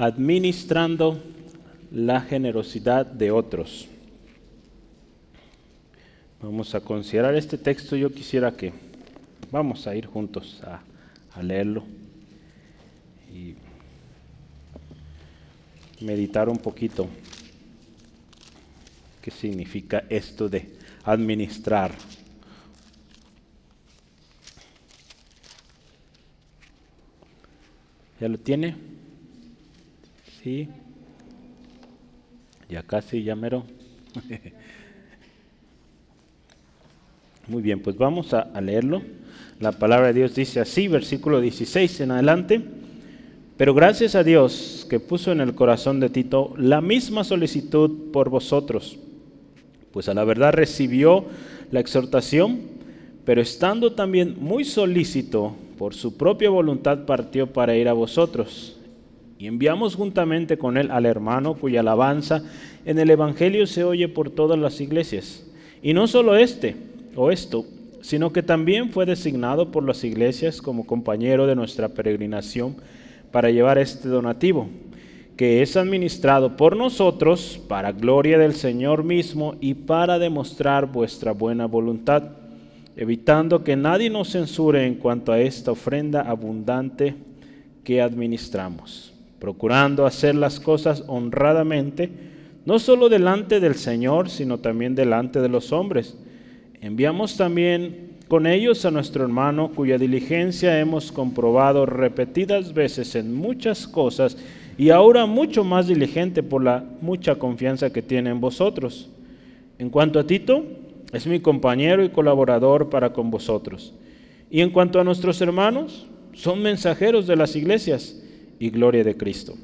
administrando la generosidad de otros. Vamos a considerar este texto. Yo quisiera que vamos a ir juntos a, leerlo y meditar un poquito qué significa esto de administrar. ¿Ya lo tiene? Sí. Ya casi, ya mero. Muy bien, pues vamos a, a, leerlo. La palabra de Dios dice así, versículo 16 en adelante. Pero gracias a Dios que puso en el corazón de Tito la misma solicitud por vosotros, pues a la verdad recibió la exhortación, pero estando también muy solícito, por su propia voluntad partió para ir a vosotros y enviamos juntamente con él al hermano cuya alabanza en el Evangelio se oye por todas las iglesias. Y no solo este o esto, sino que también fue designado por las iglesias como compañero de nuestra peregrinación para llevar este donativo, que es administrado por nosotros para gloria del Señor mismo y para demostrar vuestra buena voluntad, evitando que nadie nos censure en cuanto a esta ofrenda abundante que administramos procurando hacer las cosas honradamente, no solo delante del Señor, sino también delante de los hombres. Enviamos también con ellos a nuestro hermano, cuya diligencia hemos comprobado repetidas veces en muchas cosas, y ahora mucho más diligente por la mucha confianza que tiene en vosotros. En cuanto a Tito, es mi compañero y colaborador para con vosotros. Y en cuanto a nuestros hermanos, son mensajeros de las iglesias y gloria de Cristo.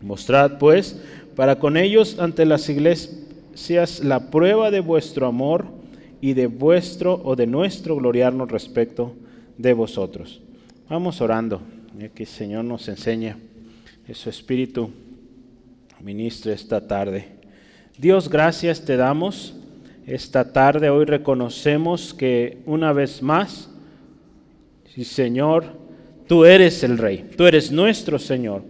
Mostrad, pues, para con ellos ante las iglesias la prueba de vuestro amor y de vuestro o de nuestro gloriarnos respecto de vosotros. Vamos orando, que el Señor nos enseñe, su Espíritu ministre esta tarde. Dios, gracias te damos. Esta tarde hoy reconocemos que una vez más, sí Señor, Tú eres el Rey, tú eres nuestro Señor,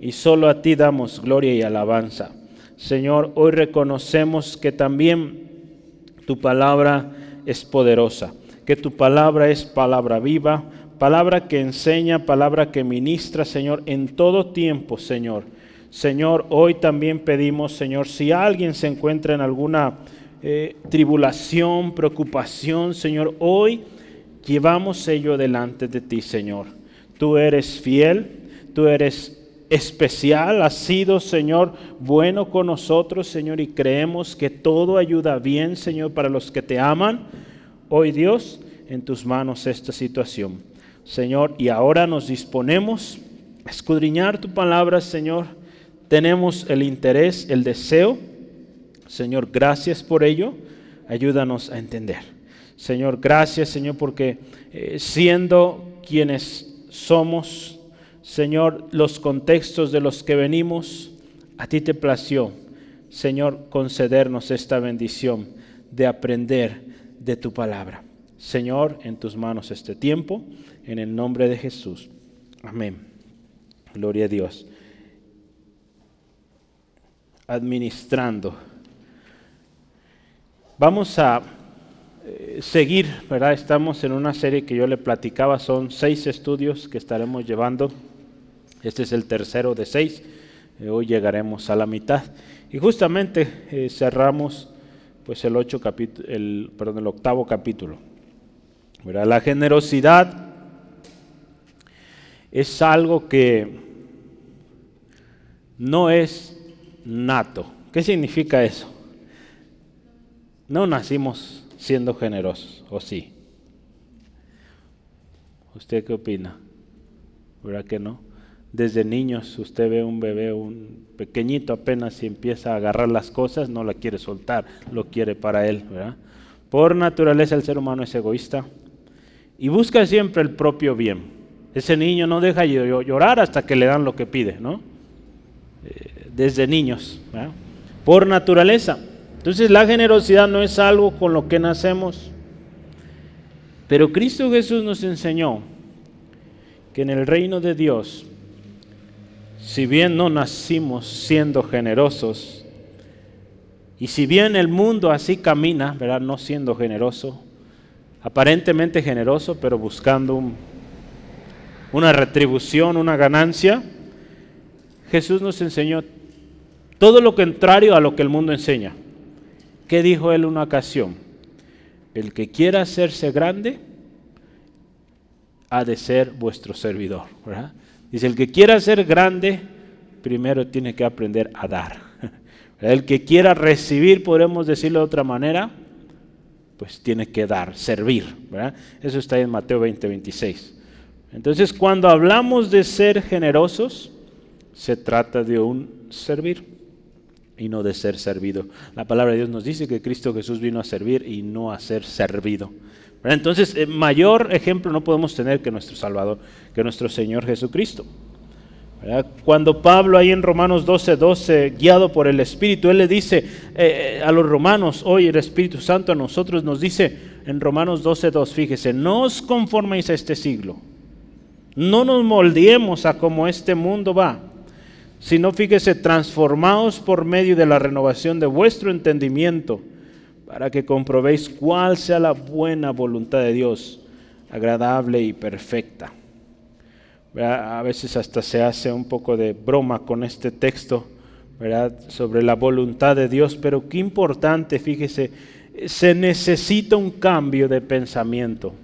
y solo a ti damos gloria y alabanza. Señor, hoy reconocemos que también tu palabra es poderosa, que tu palabra es palabra viva, palabra que enseña, palabra que ministra, Señor, en todo tiempo, Señor. Señor, hoy también pedimos, Señor, si alguien se encuentra en alguna eh, tribulación, preocupación, Señor, hoy llevamos ello delante de ti, Señor. Tú eres fiel, tú eres especial, has sido, Señor, bueno con nosotros, Señor, y creemos que todo ayuda bien, Señor, para los que te aman. Hoy, Dios, en tus manos esta situación. Señor, y ahora nos disponemos a escudriñar tu palabra, Señor. Tenemos el interés, el deseo. Señor, gracias por ello. Ayúdanos a entender. Señor, gracias, Señor, porque eh, siendo quienes somos, Señor, los contextos de los que venimos, a ti te plació, Señor, concedernos esta bendición de aprender de tu palabra. Señor, en tus manos este tiempo, en el nombre de Jesús. Amén. Gloria a Dios. Administrando. Vamos a eh, seguir, ¿verdad? Estamos en una serie que yo le platicaba, son seis estudios que estaremos llevando. Este es el tercero de seis. Eh, hoy llegaremos a la mitad. Y justamente eh, cerramos pues el, ocho el, perdón, el octavo capítulo. ¿verdad? La generosidad es algo que no es nato. ¿Qué significa eso? No nacimos siendo generosos, ¿o sí? ¿Usted qué opina? ¿Verdad que no? Desde niños usted ve un bebé, un pequeñito apenas y empieza a agarrar las cosas, no la quiere soltar, lo quiere para él, ¿verdad? Por naturaleza el ser humano es egoísta y busca siempre el propio bien. Ese niño no deja llorar hasta que le dan lo que pide, ¿no? Eh, desde niños, ¿verdad? por naturaleza. Entonces la generosidad no es algo con lo que nacemos. Pero Cristo Jesús nos enseñó que en el reino de Dios si bien no nacimos siendo generosos, y si bien el mundo así camina, ¿verdad? No siendo generoso, aparentemente generoso, pero buscando una retribución, una ganancia, Jesús nos enseñó todo lo contrario a lo que el mundo enseña. ¿Qué dijo él una ocasión? El que quiera hacerse grande ha de ser vuestro servidor. Dice, el que quiera ser grande, primero tiene que aprender a dar. El que quiera recibir, podemos decirlo de otra manera, pues tiene que dar, servir. Eso está en Mateo 20, 26. Entonces, cuando hablamos de ser generosos, se trata de un servir y no de ser servido. La palabra de Dios nos dice que Cristo Jesús vino a servir y no a ser servido. Entonces, eh, mayor ejemplo no podemos tener que nuestro Salvador, que nuestro Señor Jesucristo. Cuando Pablo ahí en Romanos 12, 12, guiado por el Espíritu, él le dice eh, eh, a los romanos, hoy el Espíritu Santo a nosotros nos dice en Romanos 12, 2, fíjese, no os conforméis a este siglo, no nos moldeemos a como este mundo va, sino fíjese, transformaos por medio de la renovación de vuestro entendimiento, para que comprobéis cuál sea la buena voluntad de Dios, agradable y perfecta. A veces hasta se hace un poco de broma con este texto, ¿verdad? Sobre la voluntad de Dios, pero qué importante, fíjese, se necesita un cambio de pensamiento,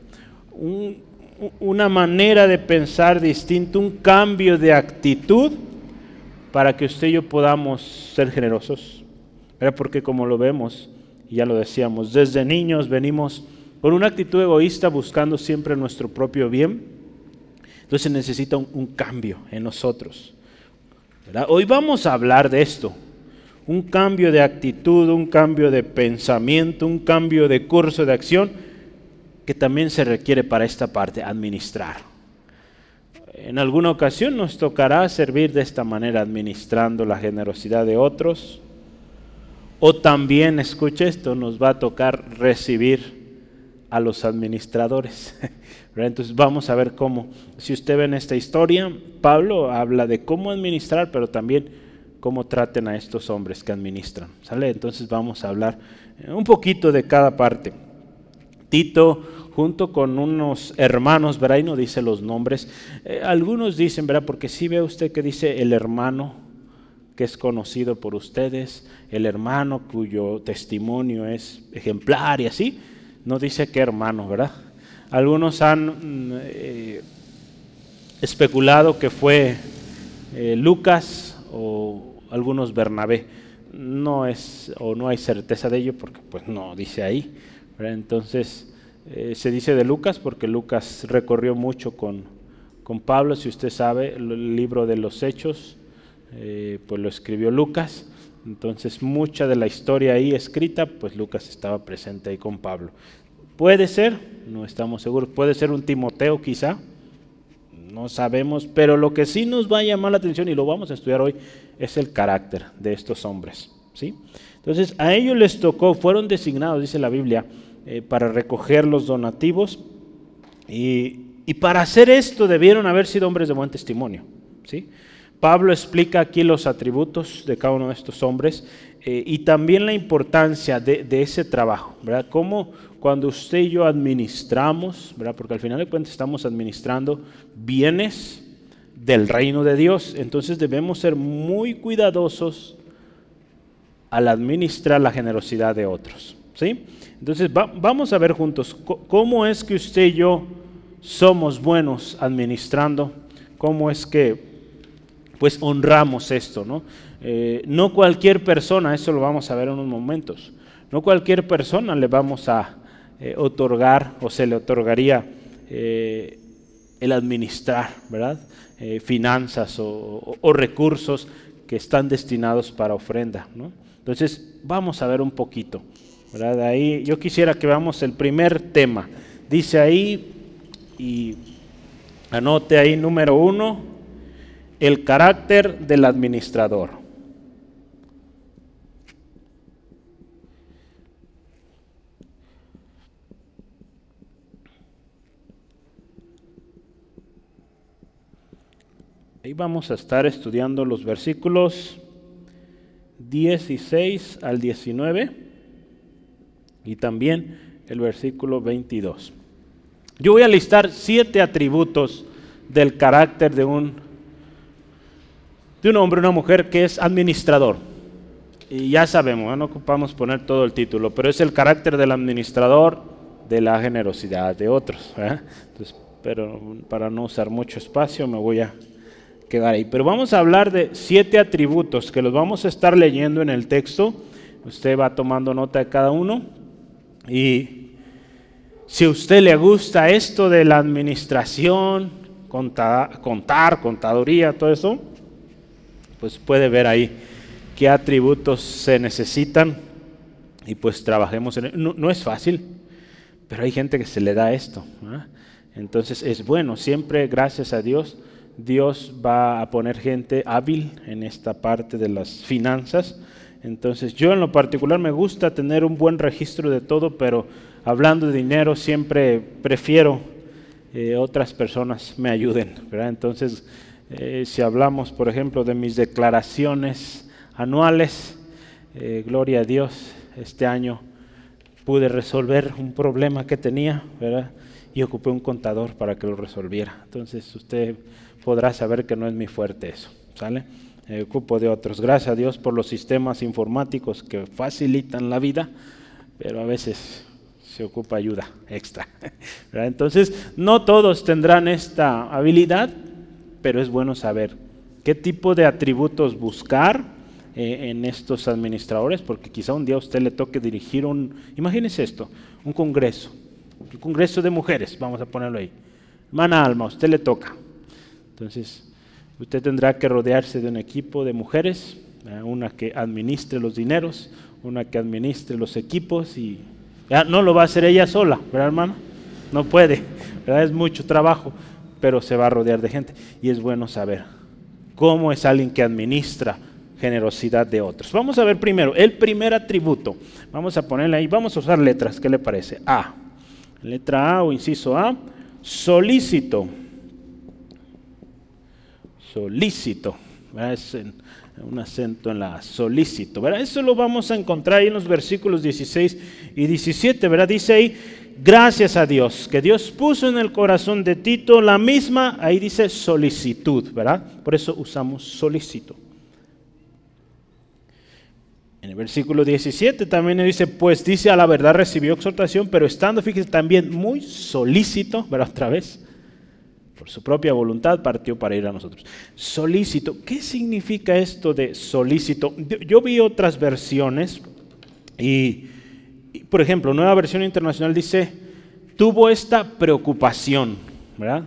una manera de pensar distinta, un cambio de actitud para que usted y yo podamos ser generosos. Porque como lo vemos, ya lo decíamos, desde niños venimos con una actitud egoísta buscando siempre nuestro propio bien entonces necesita un, cambio en nosotros. Hoy vamos a hablar de esto. Un cambio de actitud, un cambio de pensamiento, un cambio de curso de acción que también se requiere para esta parte, administrar. En alguna ocasión nos tocará servir de esta manera, administrando la generosidad de otros. O también, escuche esto, nos va a tocar recibir a los administradores. Entonces vamos a ver cómo, si usted ve en esta historia, Pablo habla de cómo administrar, pero también cómo traten a estos hombres que administran. ¿Sale? Entonces vamos a hablar eh, un poquito de cada parte. Tito, junto con unos hermanos, ¿verdad? Y no dice los nombres. Eh, algunos dicen, ¿verdad? Porque si ve usted que dice el hermano que es conocido por ustedes, el hermano cuyo testimonio es ejemplar y así no dice qué hermano, ¿verdad? Algunos han mm, eh, especulado que fue eh, Lucas o algunos Bernabé. No es o no hay certeza de ello porque pues no dice ahí. Entonces eh, se dice de Lucas porque Lucas recorrió mucho con, con Pablo. Si usted sabe, el libro de los Hechos, pues lo escribió Lucas. Entonces mucha de la historia ahí escrita, pues Lucas estaba presente ahí con Pablo. Puede ser, no estamos seguros, puede ser un Timoteo quizá, no sabemos, pero lo que sí nos va a llamar la atención y lo vamos a estudiar hoy es el carácter de estos hombres. ¿sí? Entonces a ellos les tocó, fueron designados, dice la Biblia, eh, para recoger los donativos y, para hacer esto debieron haber sido hombres de buen testimonio. ¿sí? Pablo explica aquí los atributos de cada uno de estos hombres eh, y también la importancia de, ese trabajo, ¿verdad? Cómo cuando usted y yo administramos, ¿verdad? Porque al final de cuentas estamos administrando bienes del reino de Dios, entonces debemos ser muy cuidadosos al administrar la generosidad de otros, ¿sí? Entonces vamos a ver juntos cómo es que usted y yo somos buenos administrando, cómo es que pues honramos esto, ¿no? Eh, no cualquier persona, eso lo vamos a ver en unos momentos, no cualquier persona le vamos a eh, otorgar o se le otorgaría eh, el administrar, ¿verdad? finanzas o, recursos que están destinados para ofrenda, ¿no? Entonces, vamos a ver un poquito, ¿verdad? Ahí yo quisiera que veamos el primer tema. Dice ahí, y anote ahí número uno, el carácter del administrador. vamos a estar estudiando los versículos 16 al 19 y también el versículo 22. Yo voy a listar siete atributos del carácter de un, de un hombre, una mujer que es administrador. Y ya sabemos, no ocupamos poner todo el título, pero es el carácter del administrador de la generosidad de otros. pero para no usar mucho espacio me voy a quedar ahí. Pero vamos a hablar de siete atributos que los vamos a estar leyendo en el texto. Usted va tomando nota de cada uno. Y si a usted le gusta esto de la administración, contar, contar contaduría, todo eso, pues puede ver ahí qué atributos se necesitan y pues trabajemos en él. No, es fácil, pero hay gente que se le da esto. Entonces es bueno, siempre gracias a Dios, Dios va a poner gente hábil en esta parte de las finanzas. Entonces yo en lo particular me gusta tener un buen registro de todo, pero hablando de dinero siempre prefiero eh, otras personas me ayuden. Entonces, eh, si hablamos, por ejemplo, de mis declaraciones anuales. Eh, gloria a Dios, este año pude resolver un problema que tenía. Y ocupé un contador para que lo resolviera. Entonces usted podrá saber que no es mi fuerte eso, ¿sale? Me ocupo de otros. Gracias a Dios por los sistemas informáticos que facilitan la vida, pero a veces se ocupa ayuda extra. Entonces, no todos tendrán esta habilidad, pero es bueno saber qué tipo de atributos buscar eh, en estos administradores, porque quizá un día a usted le toque dirigir un, imagínese esto, un congreso, un congreso de mujeres, vamos a ponerlo ahí. Hermana Alma, a usted le toca. Entonces, usted tendrá que rodearse de un equipo de mujeres, una que administre los dineros, una que administre los equipos y no lo va a hacer ella sola, ¿verdad, hermano? No puede, ¿verdad? Es mucho trabajo, pero se va a rodear de gente y es bueno saber cómo es alguien que administra generosidad de otros. Vamos a ver primero el primer atributo. Vamos a ponerle ahí, vamos a usar letras, ¿qué le parece? A. Letra A o inciso A, solícito. Solícito. Es un acento en la solícito. ¿verdad? Eso lo vamos a encontrar ahí en los versículos 16 y 17. ¿verdad? Dice ahí, gracias a Dios, que Dios puso en el corazón de Tito la misma, ahí dice solicitud, ¿verdad? Por eso usamos solícito. En el versículo 17 también dice, pues dice a la verdad recibió exhortación, pero estando, fíjese, también muy solícito, ¿verdad? Otra vez, su propia voluntad partió para ir a nosotros. Solícito, ¿qué significa esto de solícito? Yo, vi otras versiones y, por ejemplo, nueva versión internacional dice, tuvo esta preocupación, ¿verdad?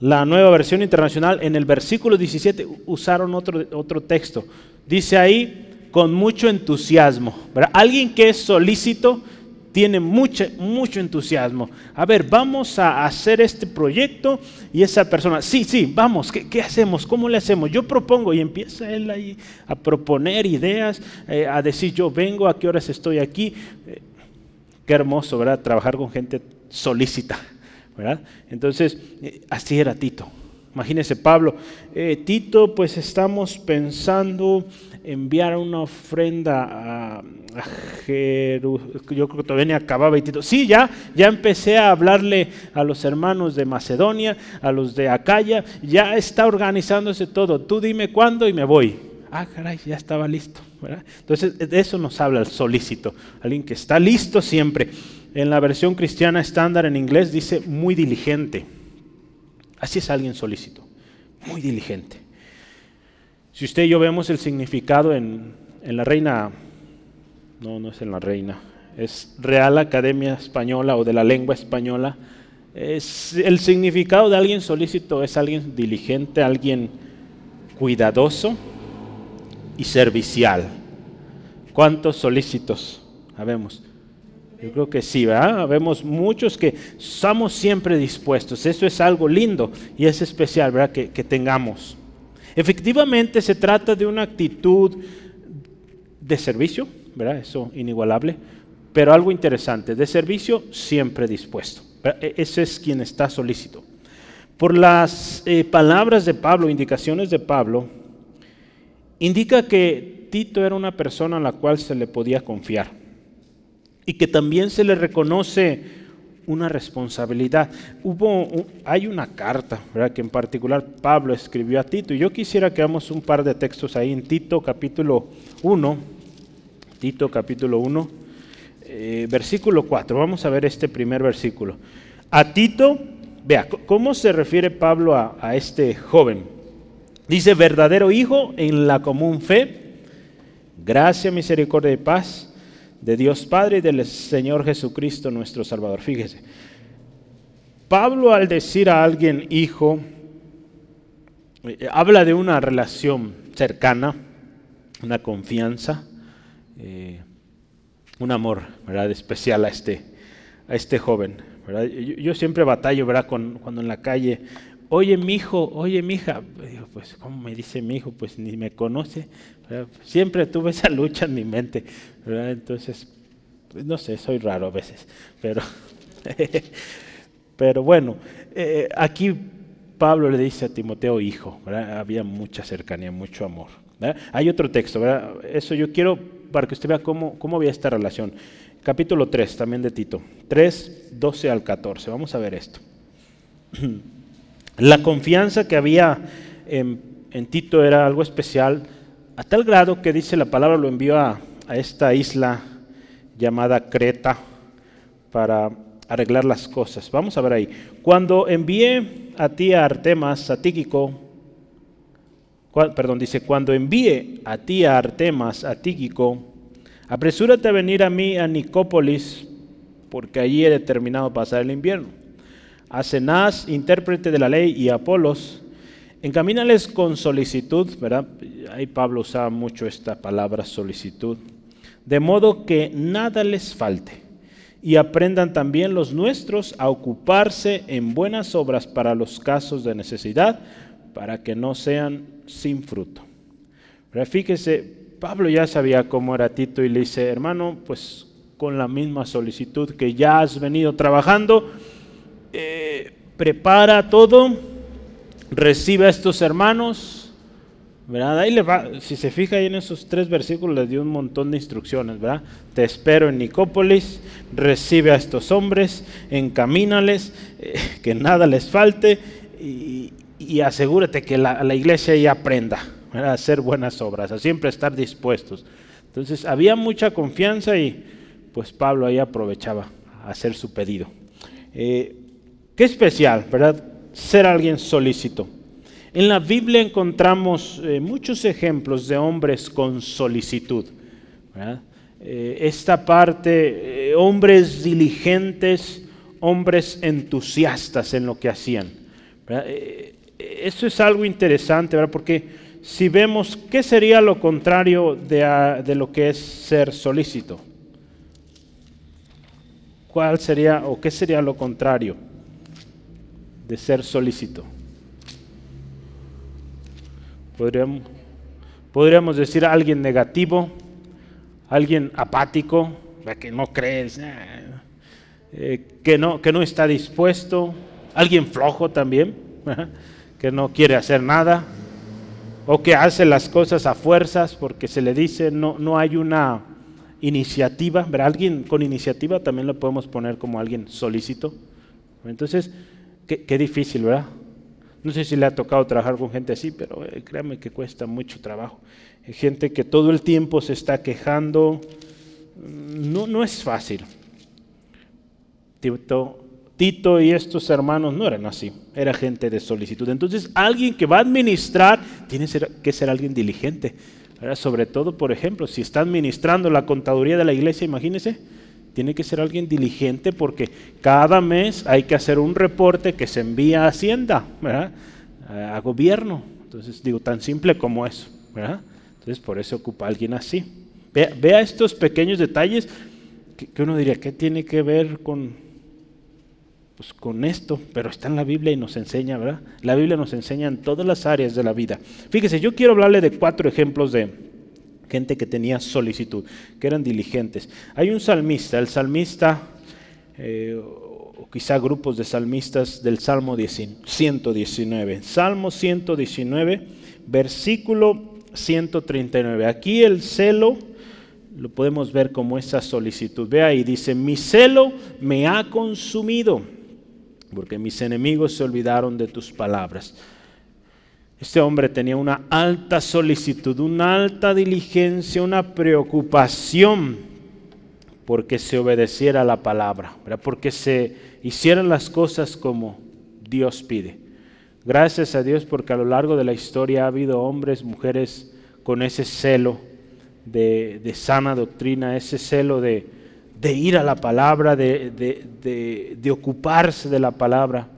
La nueva versión internacional en el versículo 17 usaron otro, otro texto. Dice ahí, con mucho entusiasmo. Alguien que es solícito tiene mucho, mucho entusiasmo. A ver, vamos a hacer este proyecto y esa persona, sí, sí, vamos, ¿qué, hacemos? ¿Cómo le hacemos? Yo propongo y empieza él ahí a proponer ideas, eh, a decir yo vengo, a qué horas estoy aquí. Eh, qué hermoso, ¿verdad? Trabajar con gente solícita, ¿verdad? Entonces, eh, así era Tito. Imagínese Pablo, Tito, pues estamos pensando enviar una ofrenda a, Jerusalén. Yo creo que todavía ni acababa y Tito. Sí, ya, ya empecé a hablarle a los hermanos de Macedonia, a los de Acaya, ya está organizándose todo. Tú dime cuándo y me voy. Ah, caray, ya estaba listo. Entonces, de eso nos habla el solícito, alguien que está listo siempre. En la versión cristiana estándar en inglés dice muy diligente. Así es alguien solícito, muy diligente. Si usted y yo vemos el significado en, la reina, no, no es en la reina, es Real Academia Española o de la lengua española, es, el significado de alguien solícito es alguien diligente, alguien cuidadoso y servicial. ¿Cuántos solícitos habemos? Yo creo que sí, ¿verdad? Vemos muchos que estamos siempre dispuestos. Eso es algo lindo y es especial, ¿verdad? Que, que tengamos. Efectivamente se trata de una actitud de servicio, ¿verdad? Eso inigualable, pero algo interesante, de servicio siempre dispuesto. E, ese es quien está solícito. Por las eh, palabras de Pablo, indicaciones de Pablo, indica que Tito era una persona a la cual se le podía confiar y que también se le reconoce una responsabilidad. Hubo, hay una carta, ¿verdad? que en particular Pablo escribió a Tito. Y yo quisiera que hagamos un par de textos ahí en Tito capítulo 1. Tito capítulo 1, eh, versículo 4. Vamos a ver este primer versículo. A Tito, vea, ¿cómo se refiere Pablo a, a este joven? Dice, verdadero hijo en la común fe, gracia, misericordia y paz de Dios Padre y del Señor Jesucristo nuestro Salvador. Fíjese, Pablo al decir a alguien hijo, eh, habla de una relación cercana, una confianza, eh, un amor ¿verdad? especial a este, a este joven. Yo, siempre batallo ¿verdad? Con, cuando en la calle oye mi hijo, oye mi hija, pues ¿cómo me dice mi hijo? Pues ni me conoce. Siempre tuve esa lucha en mi mente. Entonces, pues, no sé, soy raro a veces. Pero, pero bueno, eh, aquí Pablo le dice a Timoteo hijo. Había mucha cercanía, mucho amor. Hay otro texto, ¿verdad? eso yo quiero para que usted vea cómo, cómo había esta relación. Capítulo 3 también de Tito, 3, 12 al 14. Vamos a ver esto. La confianza que había en, Tito era algo especial, a tal grado que dice la palabra lo envió a, esta isla llamada Creta para arreglar las cosas. Vamos a ver ahí. Cuando envié a ti a Artemas, a Tíquico, perdón, dice, cuando envíe a ti a Artemas, a apresúrate a venir a mí a Nicópolis, porque allí he determinado pasar el invierno a Cenaz, intérprete de la ley, y a Apolos, encamínales con solicitud, ¿verdad? Ahí Pablo usaba mucho esta palabra solicitud, de modo que nada les falte, y aprendan también los nuestros a ocuparse en buenas obras para los casos de necesidad, para que no sean sin fruto. Pero fíjese, Pablo ya sabía cómo era Tito y le dice, hermano, pues con la misma solicitud que ya has venido trabajando, eh, prepara todo, recibe a estos hermanos, ¿verdad? Ahí le va, si se fija ahí en esos tres versículos, le dio un montón de instrucciones, ¿verdad? Te espero en Nicópolis, recibe a estos hombres, encamínales, eh, que nada les falte y, asegúrate que la, iglesia ya aprenda a hacer buenas obras, a siempre estar dispuestos. Entonces había mucha confianza y pues Pablo ahí aprovechaba a hacer su pedido. Eh, Qué especial, ¿verdad? Ser alguien solícito. En la Biblia encontramos eh, muchos ejemplos de hombres con solicitud. Eh, esta parte, eh, hombres diligentes, hombres entusiastas en lo que hacían. Eso es algo interesante, ¿verdad? Porque si vemos qué sería lo contrario de, de lo que es ser solícito. ¿Cuál sería o qué sería lo contrario? De ser solícito. Podríamos, podríamos decir alguien negativo, alguien apático, que no crees, eh, que, no, que no está dispuesto, alguien flojo también, que no quiere hacer nada, o que hace las cosas a fuerzas porque se le dice no, no hay una iniciativa, alguien con iniciativa también lo podemos poner como alguien solícito. Entonces, Qué, difícil, ¿verdad? No sé si le ha tocado trabajar con gente así, pero eh, créame que cuesta mucho trabajo. Hay gente que todo el tiempo se está quejando. Mm, no, no es fácil. Tito, Tito y estos hermanos no eran así, era gente de solicitud. Entonces, alguien que va a administrar tiene que ser alguien diligente. Sobre todo, por ejemplo, si está administrando la contaduría de la iglesia, imagínense, tiene que ser alguien diligente porque cada mes hay que hacer un reporte que se envía a Hacienda, a gobierno. Entonces, digo, tan simple como eso. Entonces, por eso ocupa alguien así. Vea, estos pequeños detalles que, uno diría, ¿qué tiene que ver con, pues, con esto? Pero está en la Biblia y nos enseña, ¿verdad? La Biblia nos enseña en todas las áreas de la vida. Fíjese, yo quiero hablarle de cuatro ejemplos de, gente que tenía solicitud, que eran diligentes. Hay un salmista, el salmista eh, o quizá grupos de salmistas del Salmo 119. Salmo 119, versículo 139. Aquí el celo lo podemos ver como esa solicitud. Vea y dice, mi celo me ha consumido, porque mis enemigos se olvidaron de tus palabras. Este hombre tenía una alta solicitud, una alta diligencia, una preocupación porque se obedeciera la palabra, porque se hicieran las cosas como Dios pide. Gracias a Dios porque a lo largo de la historia ha habido hombres, mujeres con ese celo de, sana doctrina, ese celo de, ir a la palabra, de, ocuparse de la palabra.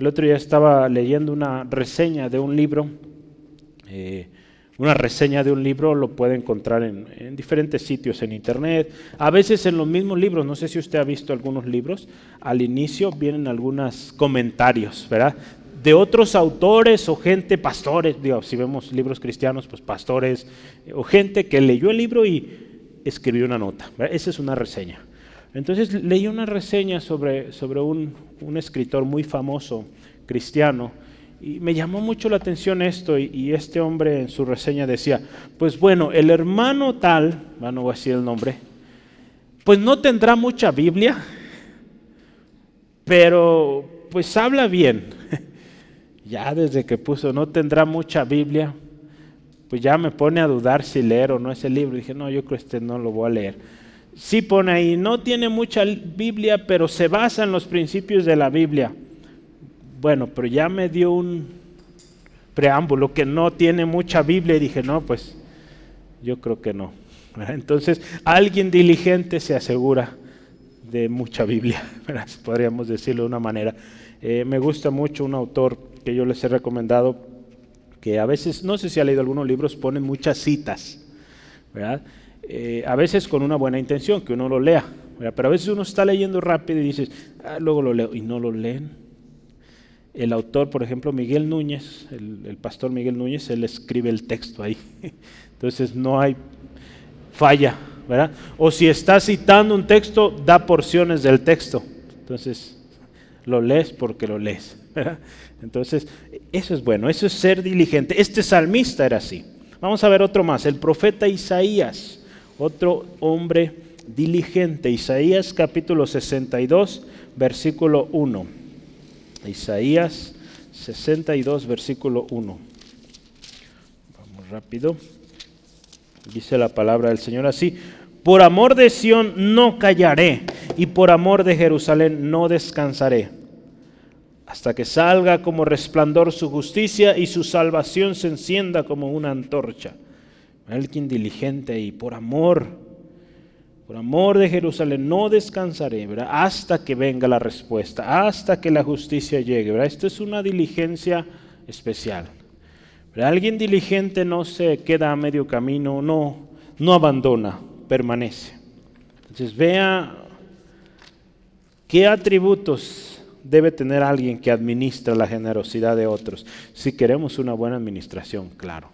El otro día estaba leyendo una reseña de un libro, eh, una reseña de un libro lo puede encontrar en, en, diferentes sitios en internet, a veces en los mismos libros, no sé si usted ha visto algunos libros, al inicio vienen algunos comentarios, ¿verdad? de otros autores o gente, pastores, si vemos libros cristianos, pues pastores eh, o gente que leyó el libro y escribió una nota. Esa es una reseña. Entonces leí una reseña sobre, sobre un, escritor muy famoso cristiano y me llamó mucho la atención esto y, este hombre en su reseña decía, pues bueno, el hermano tal, no voy a decir el nombre, pues no tendrá mucha Biblia, pero pues habla bien ya desde que puso no tendrá mucha Biblia, pues ya me pone a dudar si leer o no ese libro. Dije, no, yo creo que este no lo voy a leer. Sí pone ahí, no tiene mucha Biblia, pero se basa en los principios de la Biblia. Bueno, pero ya me dio un preámbulo que no tiene mucha Biblia y dije, no, pues yo creo que no. Entonces, alguien diligente se asegura de mucha Biblia, podríamos decirlo de una manera. Eh, me gusta mucho un autor que yo les he recomendado, que a veces, no sé si ha leído algunos libros, ponen muchas citas, ¿verdad? Eh, a veces con una buena intención, que uno lo lea, pero a veces uno está leyendo rápido y dices, ah, luego lo leo, y no lo leen. El autor, por ejemplo, Miguel Núñez, el, pastor Miguel Núñez, él escribe el texto ahí. Entonces no hay falla, ¿verdad? O si está citando un texto, da porciones del texto. Entonces, lo lees porque lo lees. Entonces, eso es bueno, eso es ser diligente. Este salmista era así. Vamos a ver otro más, el profeta Isaías, otro hombre diligente. Isaías capítulo 62, versículo 1. Isaías 62, versículo 1. Vamos rápido. Dice la palabra del Señor así. Por amor de Sión no callaré y por amor de Jerusalén no descansaré hasta que salga como resplandor su justicia y su salvación se encienda como una antorcha. Alguien diligente y por amor, por amor de Jerusalén, no descansaré, Hasta que venga la respuesta, hasta que la justicia llegue. Esto es una diligencia especial. Alguien diligente no se queda a medio camino, no, no abandona, permanece. Entonces vea qué atributos debe tener alguien que administra la generosidad de otros. Si queremos una buena administración, claro.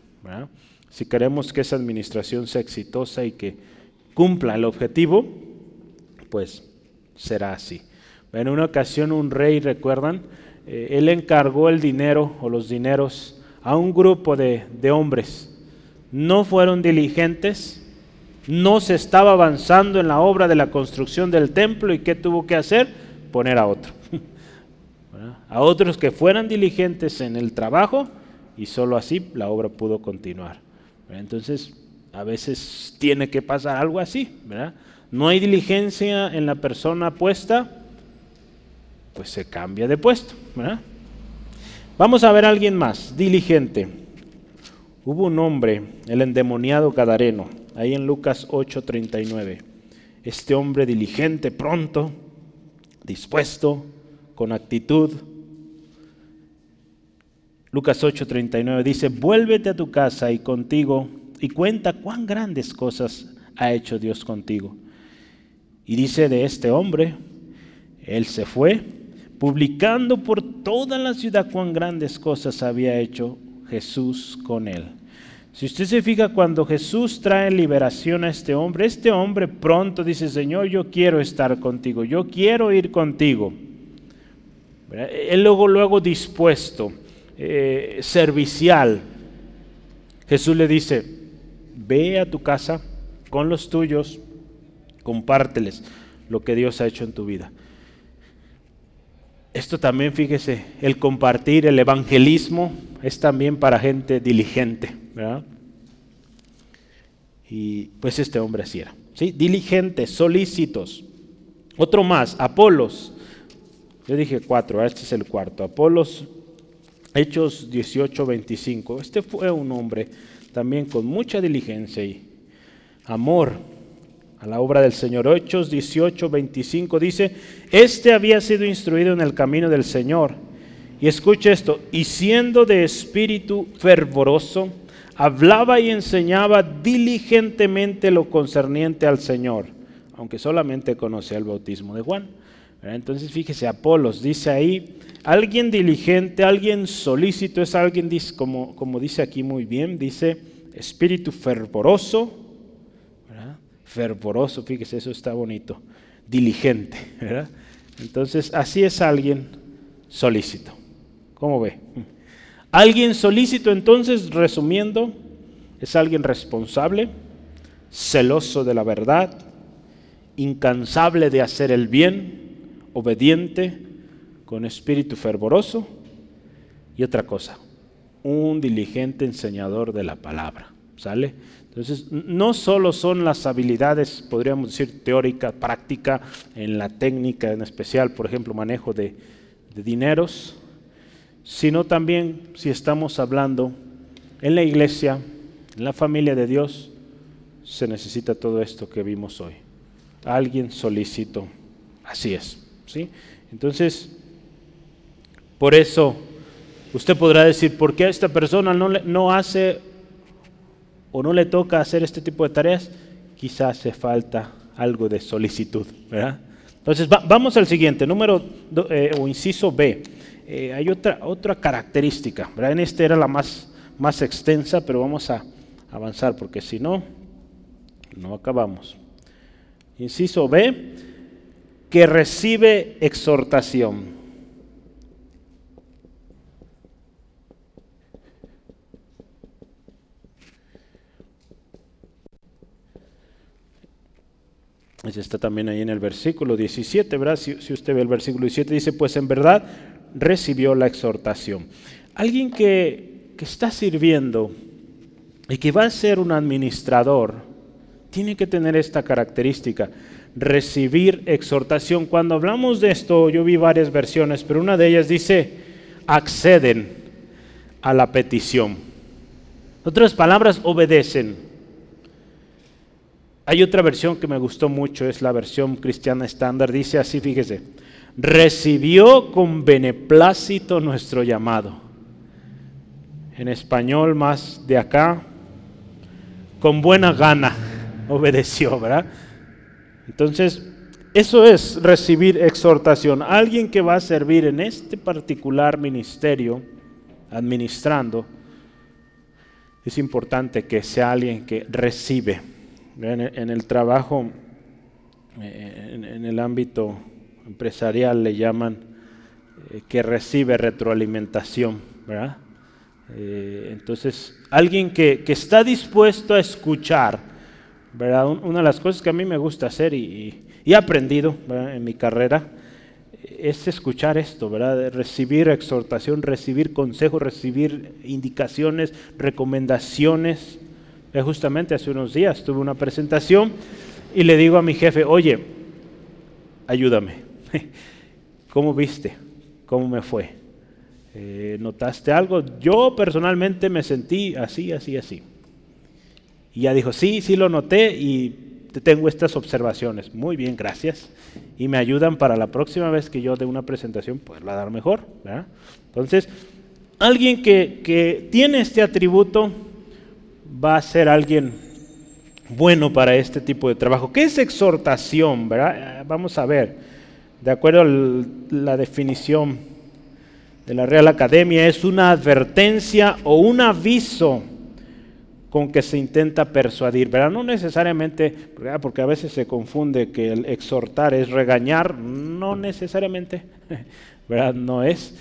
Si queremos que esa administración sea exitosa y que cumpla el objetivo, pues será así. En una ocasión un rey, recuerdan, eh, él encargó el dinero o los dineros a un grupo de, de hombres. No fueron diligentes, no se estaba avanzando en la obra de la construcción del templo y ¿qué tuvo que hacer? Poner a otro a otros que fueran diligentes en el trabajo y solo así la obra pudo continuar. Entonces, a veces tiene que pasar algo así, ¿verdad? No hay diligencia en la persona puesta, pues se cambia de puesto, Vamos a ver a alguien más, diligente. Hubo un hombre, el endemoniado Gadareno, ahí en Lucas 8:39. Este hombre diligente, pronto, dispuesto, con actitud. Lucas 8:39 dice, vuélvete a tu casa y contigo y cuenta cuán grandes cosas ha hecho Dios contigo. Y dice de este hombre, él se fue, publicando por toda la ciudad cuán grandes cosas había hecho Jesús con él. Si usted se fija cuando Jesús trae liberación a este hombre, este hombre pronto dice, Señor, yo quiero estar contigo, yo quiero ir contigo. Él luego, luego dispuesto, eh, servicial. Jesús le dice, ve a tu casa con los tuyos, compárteles lo que Dios ha hecho en tu vida. Esto también, fíjese, el compartir, el evangelismo es también para gente diligente, ¿verdad? Y pues este hombre así era, ¿sí? Diligentes, solícitos. Otro más, Apolos. Yo dije cuatro, este es el cuarto. Apolos, Hechos 18, 25. Este fue un hombre también con mucha diligencia y amor a la obra del Señor. Hechos 18, 25 dice, este había sido instruido en el camino del Señor. Y escuche esto, y siendo de espíritu fervoroso, hablaba y enseñaba diligentemente lo concerniente al Señor, aunque solamente conocía el bautismo de Juan. Entonces fíjese, Apolos dice ahí, alguien diligente, alguien solícito, es alguien, como, como dice aquí muy bien, dice espíritu fervoroso, fervoroso, fíjese, eso está bonito, diligente. Entonces, así es alguien solícito. ¿Cómo ve? Alguien solícito, entonces, resumiendo, es alguien responsable, celoso de la verdad, incansable de hacer el bien, obediente, con espíritu fervoroso y otra cosa, un diligente enseñador de la palabra. ¿Sale? Entonces, no solo son las habilidades, podríamos decir, teórica, práctica, en la técnica en especial, por ejemplo, manejo de, dineros, sino también si estamos hablando en la iglesia, en la familia de Dios, se necesita todo esto que vimos hoy. Alguien solicito, así es. ¿Sí? Entonces, por eso usted podrá decir, ¿por qué esta persona no, no hace o no le toca hacer este tipo de tareas, quizás hace falta algo de solicitud. ¿verdad? Entonces vamos al siguiente, número eh, o inciso B. Eh, hay otra, otra característica, en esta era la más, más extensa, pero vamos a avanzar porque si no, no acabamos. Inciso B, que recibe exhortación. está también ahí en el versículo 17, ¿verdad? Si, usted ve el versículo 17, dice, pues en verdad recibió la exhortación. Alguien que, que está sirviendo y que va a ser un administrador, tiene que tener esta característica, recibir exhortación. Cuando hablamos de esto, yo vi varias versiones, pero una de ellas dice, acceden a la petición. Otras palabras, obedecen. Hay otra versión que me gustó mucho, es la versión cristiana estándar. Dice así, fíjese, recibió con beneplácito nuestro llamado. En español más de acá, con buena gana obedeció, ¿verdad? Entonces, eso es recibir exhortación. Alguien que va a servir en este particular ministerio, administrando, es importante que sea alguien que recibe en el, trabajo, en, el ámbito empresarial le llaman eh, que recibe retroalimentación, ¿verdad? Eh, entonces, alguien que, está dispuesto a escuchar, ¿verdad? Una de las cosas que a mí me gusta hacer y, he aprendido en mi carrera es escuchar esto, ¿verdad? Recibir exhortación, recibir consejos, recibir indicaciones, recomendaciones, justamente hace unos días tuve una presentación y le digo a mi jefe, oye, ayúdame. ¿Cómo viste? ¿Cómo me fue? Eh, ¿Notaste algo? Yo personalmente me sentí así, así, así. Y ya dijo, sí, sí lo noté y tengo estas observaciones. Muy bien, gracias. Y me ayudan para la próxima vez que yo dé una presentación, poderla dar mejor. Entonces, alguien que, que tiene este atributo va a ser alguien bueno para este tipo de trabajo. ¿Qué es exhortación? Eh, vamos a ver, de acuerdo a la definición de la Real Academia, es una advertencia o un aviso con que se intenta persuadir, ¿verdad? No necesariamente, porque a veces se confunde que el exhortar es regañar, no necesariamente, ¿verdad? No es,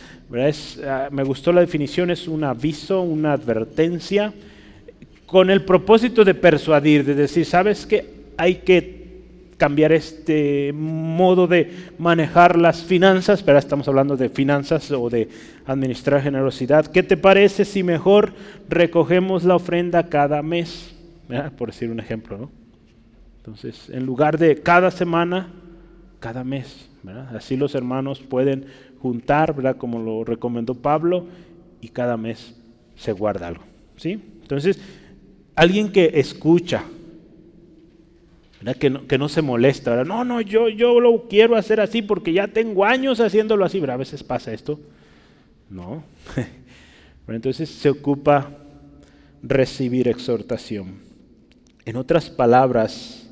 ah, me gustó la definición, es un aviso, una advertencia, con el propósito de persuadir, de decir, ¿sabes qué? Hay que cambiar este modo de manejar las finanzas, pero estamos hablando de finanzas o de administrar generosidad. ¿Qué te parece si mejor recogemos la ofrenda cada mes? Por decir un ejemplo, ¿no? Entonces, en lugar de cada semana, cada mes. Así los hermanos pueden juntar, ¿verdad? Como lo recomendó Pablo, y cada mes se guarda algo. ¿sí? Entonces, alguien que escucha, que no, se molesta. No, no, yo, yo lo quiero hacer así porque ya tengo años haciéndolo así. Pero a veces pasa esto. No. entonces se ocupa recibir exhortación. En otras palabras,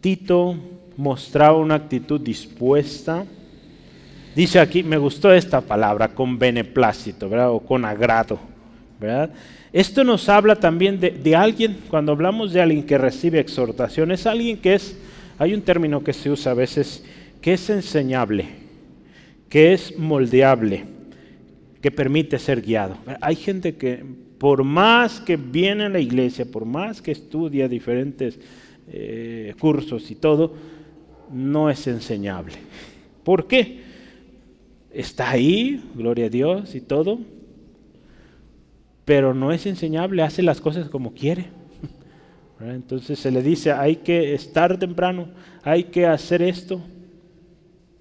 Tito mostraba una actitud dispuesta. Dice aquí, me gustó esta palabra, con beneplácito, ¿verdad? O con agrado, Esto nos habla también de, alguien, cuando hablamos de alguien que recibe exhortación, es alguien que es, hay un término que se usa a veces, que es enseñable, que es moldeable, que permite ser guiado. Hay gente que por más que viene a la iglesia, por más que estudia diferentes eh, cursos y todo, no es enseñable. ¿Por qué? Está ahí, gloria a Dios y todo, pero no es enseñable, hace las cosas como quiere. Entonces se le dice, hay que estar temprano, hay que hacer esto.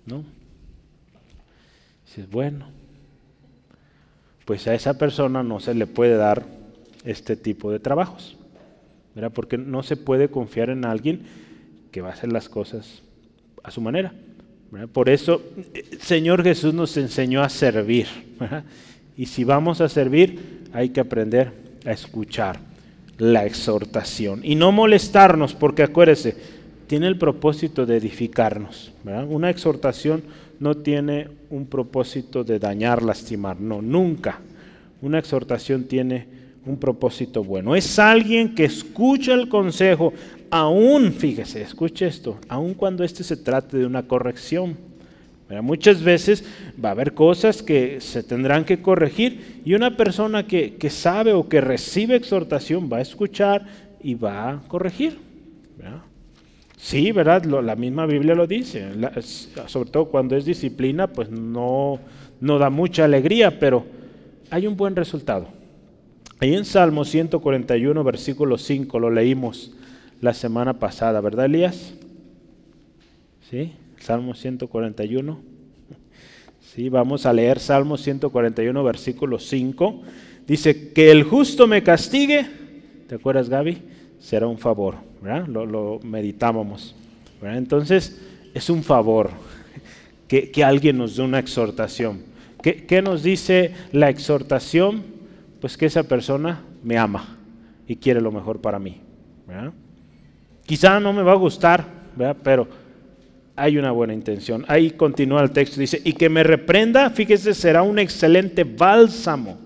¿No? Dices, bueno, pues a esa persona no se le puede dar este tipo de trabajos, ¿verdad? porque no se puede confiar en alguien que va a hacer las cosas a su manera. Por eso el Señor Jesús nos enseñó a servir. Y si vamos a servir, hay que aprender a escuchar la exhortación y no molestarnos, porque acuérdese, tiene el propósito de edificarnos. Una exhortación no tiene un propósito de dañar, lastimar, no, nunca. Una exhortación tiene un propósito bueno. Es alguien que escucha el consejo, aún, fíjese, escuche esto, aun cuando este se trate de una corrección Muchas veces va a haber cosas que se tendrán que corregir y una persona que, sabe o que recibe exhortación va a escuchar y va a corregir. Sí, ¿verdad? la misma Biblia lo dice. sobre todo cuando es disciplina, pues no, no da mucha alegría, pero hay un buen resultado. Ahí en Salmo 141, versículo 5, lo leímos la semana pasada, ¿verdad, Elías? ¿Sí? Salmo 141. Sí, vamos a leer Salmo 141, versículo 5. Dice, que el justo me castigue, ¿te acuerdas Gaby? Será un favor, ¿verdad? Lo, meditábamos. Entonces, es un favor que, alguien nos dé una exhortación. ¿Qué, ¿Qué, nos dice la exhortación? Pues que esa persona me ama y quiere lo mejor para mí. Quizá no me va a gustar, ¿verdad? pero hay una buena intención. Ahí continúa el texto, dice, y que me reprenda, fíjese, será un excelente bálsamo.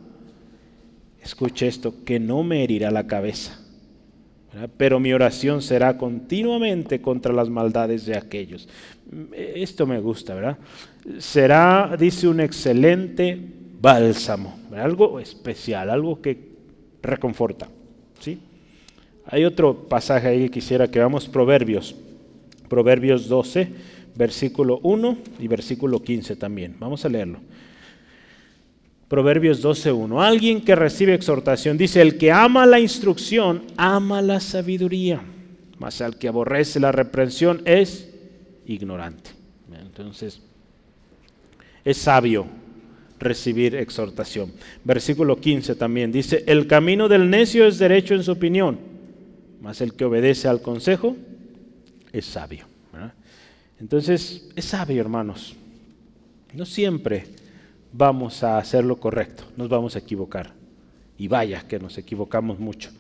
Escuche esto, que no me herirá la cabeza, pero mi oración será continuamente contra las maldades de aquellos. Esto me gusta, ¿verdad? Será, dice, un excelente bálsamo, algo especial, algo que reconforta. ¿sí? Hay otro pasaje ahí que quisiera que veamos, Proverbios Proverbios 12, versículo 1 y versículo 15 también. Vamos a leerlo. Proverbios 12, 1. Alguien que recibe exhortación dice, el que ama la instrucción, ama la sabiduría, mas al que aborrece la reprensión es ignorante. Entonces, es sabio recibir exhortación. Versículo 15 también dice, el camino del necio es derecho en su opinión, mas el que obedece al consejo es sabio. Entonces, es sabio, hermanos. No siempre vamos a hacer lo correcto, nos vamos a equivocar. Y vaya que nos equivocamos mucho,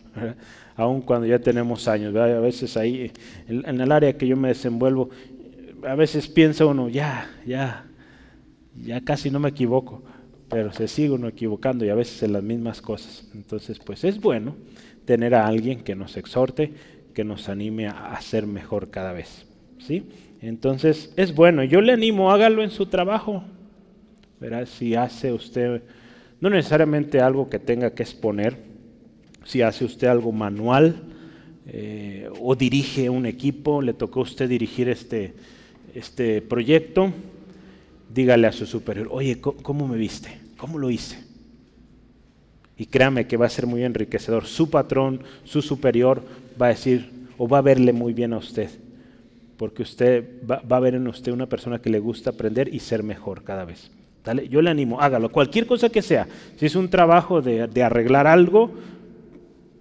aun cuando ya tenemos años. A veces ahí, en, el área que yo me desenvuelvo, a veces piensa uno, ya, ya, ya casi no me equivoco, pero se sigue uno equivocando y a veces en las mismas cosas. Entonces, pues es bueno tener a alguien que nos exhorte, que nos anime a ser mejor cada vez. ¿sí? Entonces es bueno, yo le animo, hágalo en su trabajo. Verá, si hace usted, no necesariamente algo que tenga que exponer, si hace usted algo manual eh, o dirige un equipo, le tocó a usted dirigir este, este proyecto, dígale a su superior, oye, ¿cómo me viste? ¿Cómo lo hice? Y créame que va a ser muy enriquecedor. Su patrón, su superior, va a decir o va a verle muy bien a usted. Porque usted va, a ver en usted una persona que le gusta aprender y ser mejor cada vez. ¿Dale? Yo le animo, hágalo. Cualquier cosa que sea. Si es un trabajo de, de arreglar algo,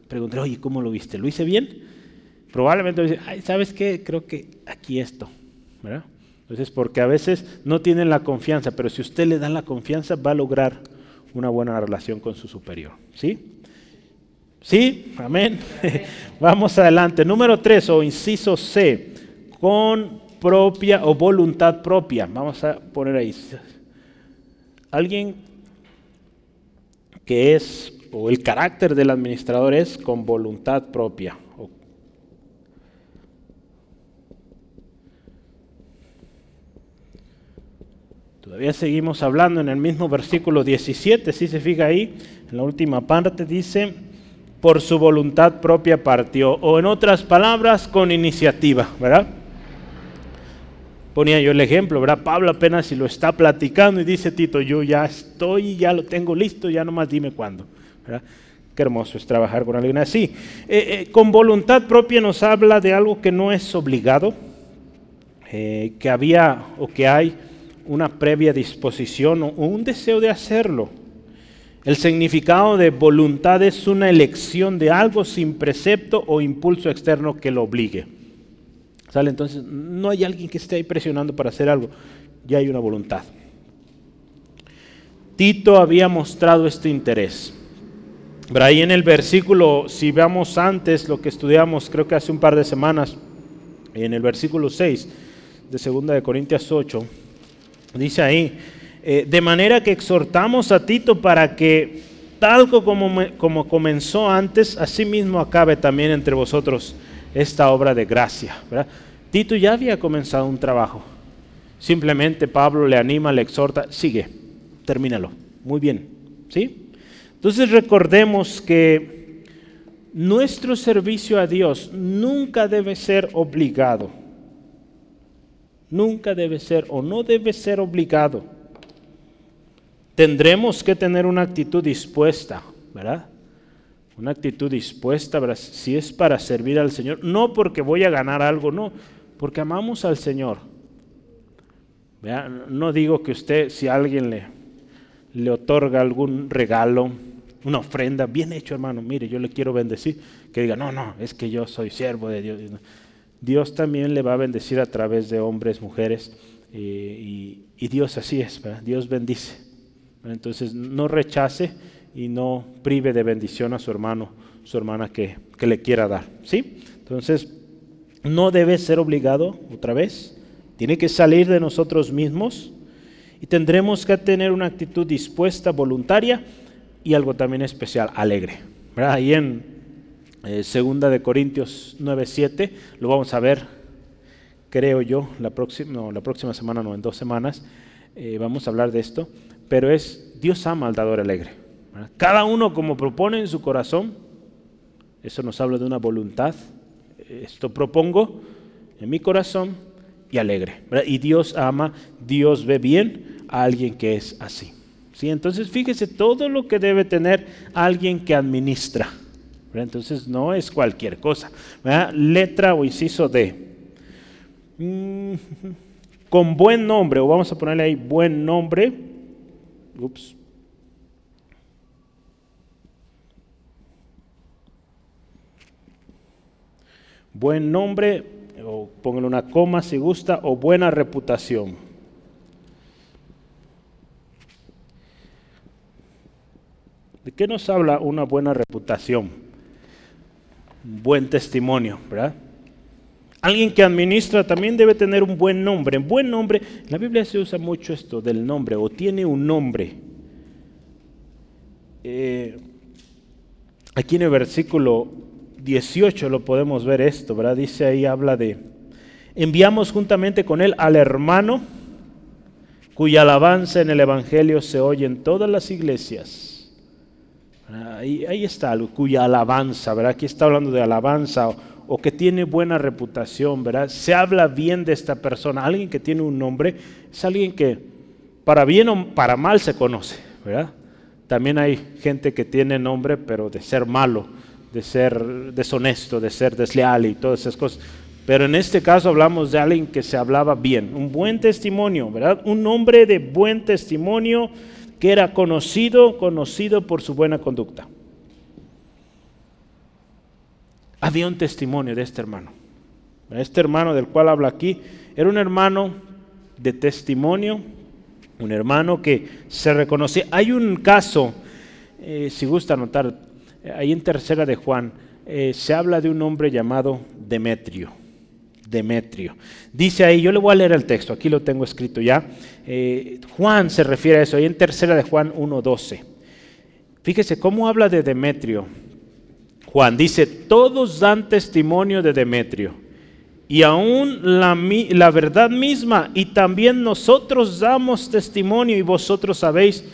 pregúntale, oye, ¿cómo lo viste? ¿Lo hice bien? Probablemente dice, ay, ¿sabes qué? Creo que aquí esto. ¿verdad? Entonces, porque a veces no tienen la confianza, pero si usted le da la confianza, va a lograr una buena relación con su superior. ¿Sí? ¿Sí? Amén. Vamos adelante. Número tres, o inciso C, con propia o voluntad propia. Vamos a poner ahí. Alguien que es, o el carácter del administrador es con voluntad propia. Todavía seguimos hablando en el mismo versículo 17, si se fija ahí, en la última parte dice, por su voluntad propia partió, o en otras palabras, con iniciativa, ¿verdad? Ponía yo el ejemplo, ¿verdad? Pablo apenas si lo está platicando y dice Tito, yo ya estoy, ya lo tengo listo, ya nomás dime cuándo, ¿verdad? Qué hermoso es trabajar con alguien así. Eh, eh, con voluntad propia nos habla de algo que no es obligado, eh, que había o que hay una previa disposición o un deseo de hacerlo. El significado de voluntad es una elección de algo sin precepto o impulso externo que lo obligue. ¿Sale? Entonces, no hay alguien que esté ahí presionando para hacer algo, ya hay una voluntad. Tito había mostrado este interés. Pero ahí en el versículo, si veamos antes lo que estudiamos, creo que hace un par de semanas, en el versículo 6 de 2 de Corintias 8, Dice ahí, eh, de manera que exhortamos a Tito para que, tal como, como comenzó antes, así mismo acabe también entre vosotros esta obra de gracia. Tito ya había comenzado un trabajo. Simplemente Pablo le anima, le exhorta, sigue, termínalo. Muy bien. ¿Sí? Entonces recordemos que nuestro servicio a Dios nunca debe ser obligado nunca debe ser o no debe ser obligado. Tendremos que tener una actitud dispuesta, ¿verdad? Una actitud dispuesta, ¿verdad? si es para servir al Señor, no porque voy a ganar algo, no, porque amamos al Señor. No digo que usted, si alguien le, le otorga algún regalo, una ofrenda, bien hecho hermano, mire, yo le quiero bendecir, que diga, no, no, es que yo soy siervo de Dios. Dios también le va a bendecir a través de hombres, mujeres, eh, y, Dios así es, Dios bendice. Entonces no rechace y no prive de bendición a su hermano, su hermana que, que le quiera dar. ¿sí? Entonces no debe ser obligado otra vez, tiene que salir de nosotros mismos y tendremos que tener una actitud dispuesta, voluntaria y algo también especial, alegre. Ahí en eh, segunda de Corintios 9:7, lo vamos a ver, creo yo, la próxima, no, la próxima semana, no, en dos semanas, eh, vamos a hablar de esto, pero es Dios ama al dador alegre. Cada uno como propone en su corazón, eso nos habla de una voluntad, esto propongo en mi corazón y alegre. Y Dios ama, Dios ve bien a alguien que es así. ¿Sí? Entonces fíjese todo lo que debe tener alguien que administra. Entonces no es cualquier cosa. Letra o inciso D. Mm, con buen nombre, o vamos a ponerle ahí buen nombre. Ups. Buen nombre, o pónganle una coma si gusta, o buena reputación. ¿De qué nos habla una buena reputación? buen testimonio, ¿verdad? Alguien que administra también debe tener un buen nombre. En buen nombre, en la Biblia se usa mucho esto del nombre, o tiene un nombre. Eh, aquí en el versículo 18 lo podemos ver esto, ¿verdad? Dice ahí, habla de, enviamos juntamente con él al hermano cuya alabanza en el Evangelio se oye en todas las iglesias. Ahí, ahí está, cuya alabanza, ¿verdad? Aquí está hablando de alabanza o, que tiene buena reputación, ¿verdad? Se habla bien de esta persona. Alguien que tiene un nombre es alguien que para bien o para mal se conoce, ¿verdad? También hay gente que tiene nombre, pero de ser malo de ser deshonesto, de ser desleal y todas esas cosas. Pero en este caso hablamos de alguien que se hablaba bien, un buen testimonio, ¿verdad? Un hombre de buen testimonio que era conocido, conocido por su buena conducta. Había un testimonio de este hermano. Este hermano del cual habla aquí era un hermano de testimonio, un hermano que se reconocía. Hay un caso, eh, si gusta anotar, ahí en tercera de Juan, eh, se habla de un hombre llamado Demetrio. Demetrio. Dice ahí, yo le voy a leer el texto, aquí lo tengo escrito ya. Eh, Juan se refiere a eso, ahí en tercera de Juan 1.12. Fíjese cómo habla de Demetrio. Juan dice, todos dan testimonio de Demetrio, y aún la, la verdad misma, y también nosotros damos testimonio, y vosotros sabéis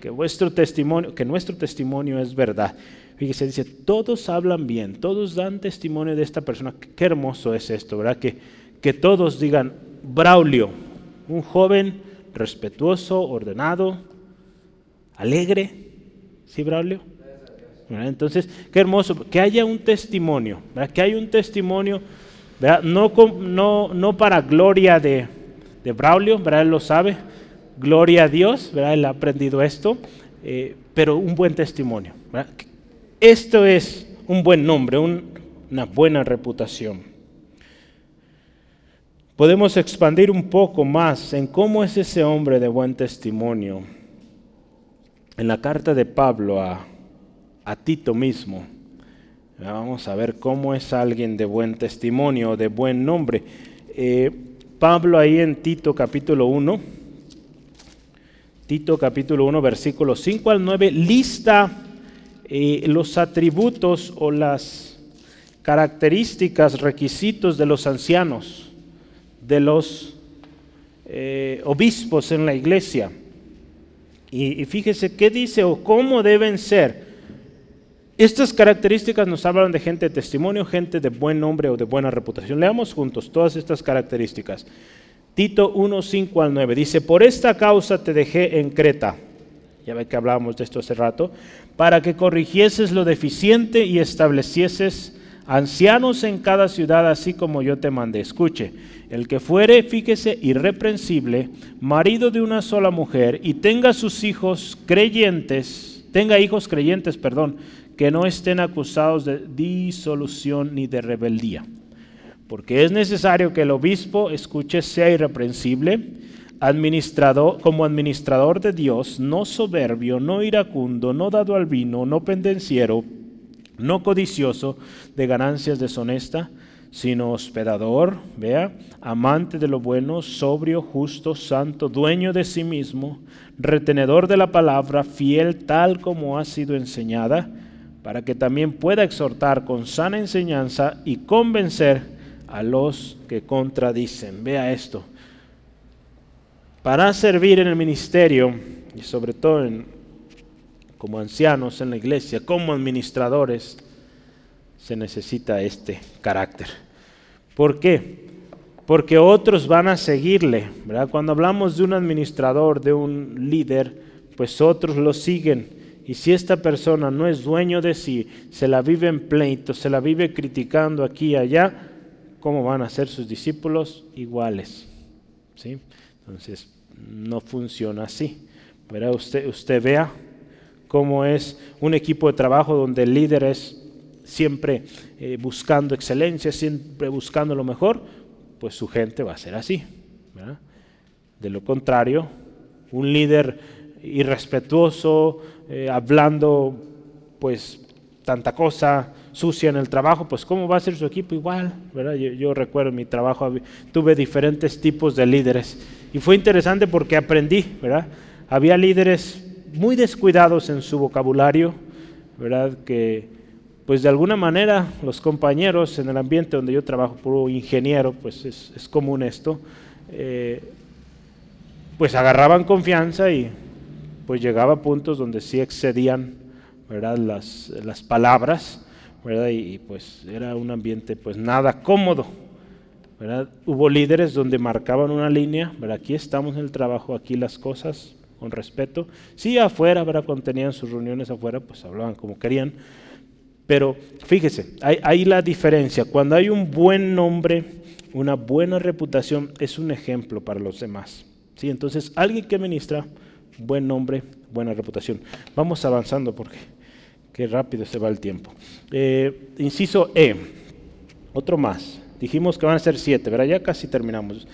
que vuestro testimonio, que nuestro testimonio es verdad. Fíjese, dice, todos hablan bien, todos dan testimonio de esta persona. Qué hermoso es esto, ¿verdad? Que, que todos digan, Braulio, un joven respetuoso, ordenado, alegre. ¿Sí, Braulio? Entonces, qué hermoso, que haya un testimonio, que haya un testimonio. No, para gloria de, de Braulio, él lo sabe, gloria a Dios, él ha aprendido esto, eh, pero un buen testimonio. Esto es un buen nombre, una buena reputación. Podemos expandir un poco más en cómo es ese hombre de buen testimonio. En la carta de Pablo a, Tito mismo, vamos a ver cómo es alguien de buen testimonio, de buen nombre. Eh, Pablo ahí en Tito capítulo 1, Tito capítulo 1, versículo 5 al 9, lista eh, los atributos o las características, requisitos de los ancianos, de los eh, obispos en la iglesia. Y, fíjese qué dice o cómo deben ser. Estas características nos hablan de gente de testimonio, gente de buen nombre o de buena reputación. Leamos juntos todas estas características. Tito 1, 5 al 9 dice, por esta causa te dejé en Creta ya ve que hablábamos de esto hace rato, para que corrigieses lo deficiente y establecieses ancianos en cada ciudad, así como yo te mandé. Escuche, el que fuere, fíjese, irreprensible, marido de una sola mujer, y tenga sus hijos creyentes, tenga hijos creyentes, perdón, que no estén acusados de disolución ni de rebeldía. Porque es necesario que el obispo, escuche, sea irreprensible, administrador, como administrador de Dios, no soberbio, no iracundo, no dado al vino, no pendenciero, no codicioso de ganancias deshonesta, sino hospedador, vea, amante de lo bueno, sobrio, justo, santo, dueño de sí mismo, retenedor de la palabra, fiel tal como ha sido enseñada, para que también pueda exhortar con sana enseñanza y convencer a los que contradicen. Vea esto para servir en el ministerio y sobre todo como ancianos en la iglesia, como administradores, se necesita este carácter. ¿Por qué? Porque otros van a seguirle. Cuando hablamos de un administrador, de un líder, pues otros lo siguen. Y si esta persona no es dueño de sí, se la vive en pleito, se la vive criticando aquí y allá, ¿cómo van a ser sus discípulos? Iguales. ¿sí? Entonces, no funciona así. Usted, usted vea cómo es un equipo de trabajo donde el líder es siempre eh, buscando excelencia, siempre buscando lo mejor, pues su gente va a ser así. De lo contrario, un líder irrespetuoso, eh, hablando pues tanta cosa sucia en el trabajo, pues ¿cómo va a ser su equipo? Igual, ¿verdad? Yo, recuerdo mi trabajo, tuve diferentes tipos de líderes y fue interesante porque aprendí, ¿verdad? Había líderes muy descuidados en su vocabulario, ¿verdad? Que pues de alguna manera los compañeros en el ambiente donde yo trabajo, puro ingeniero, pues es, común esto, eh, pues agarraban confianza y pues llegaba a puntos donde sí excedían ¿verdad? Las, las palabras, ¿verdad? Y, pues era un ambiente pues nada cómodo. ¿verdad? Hubo líderes donde marcaban una línea, ¿verdad? aquí estamos en el trabajo, aquí las cosas con respeto. Sí, afuera, ¿verdad? cuando tenían sus reuniones afuera, pues hablaban como querían. Pero fíjese, hay, hay la diferencia. Cuando hay un buen nombre, una buena reputación, es un ejemplo para los demás. ¿sí? Entonces, alguien que ministra, buen nombre, buena reputación. Vamos avanzando porque qué rápido se va el tiempo. Eh, inciso E, otro más. Dijimos que van a ser siete, ¿verdad? Ya casi terminamos.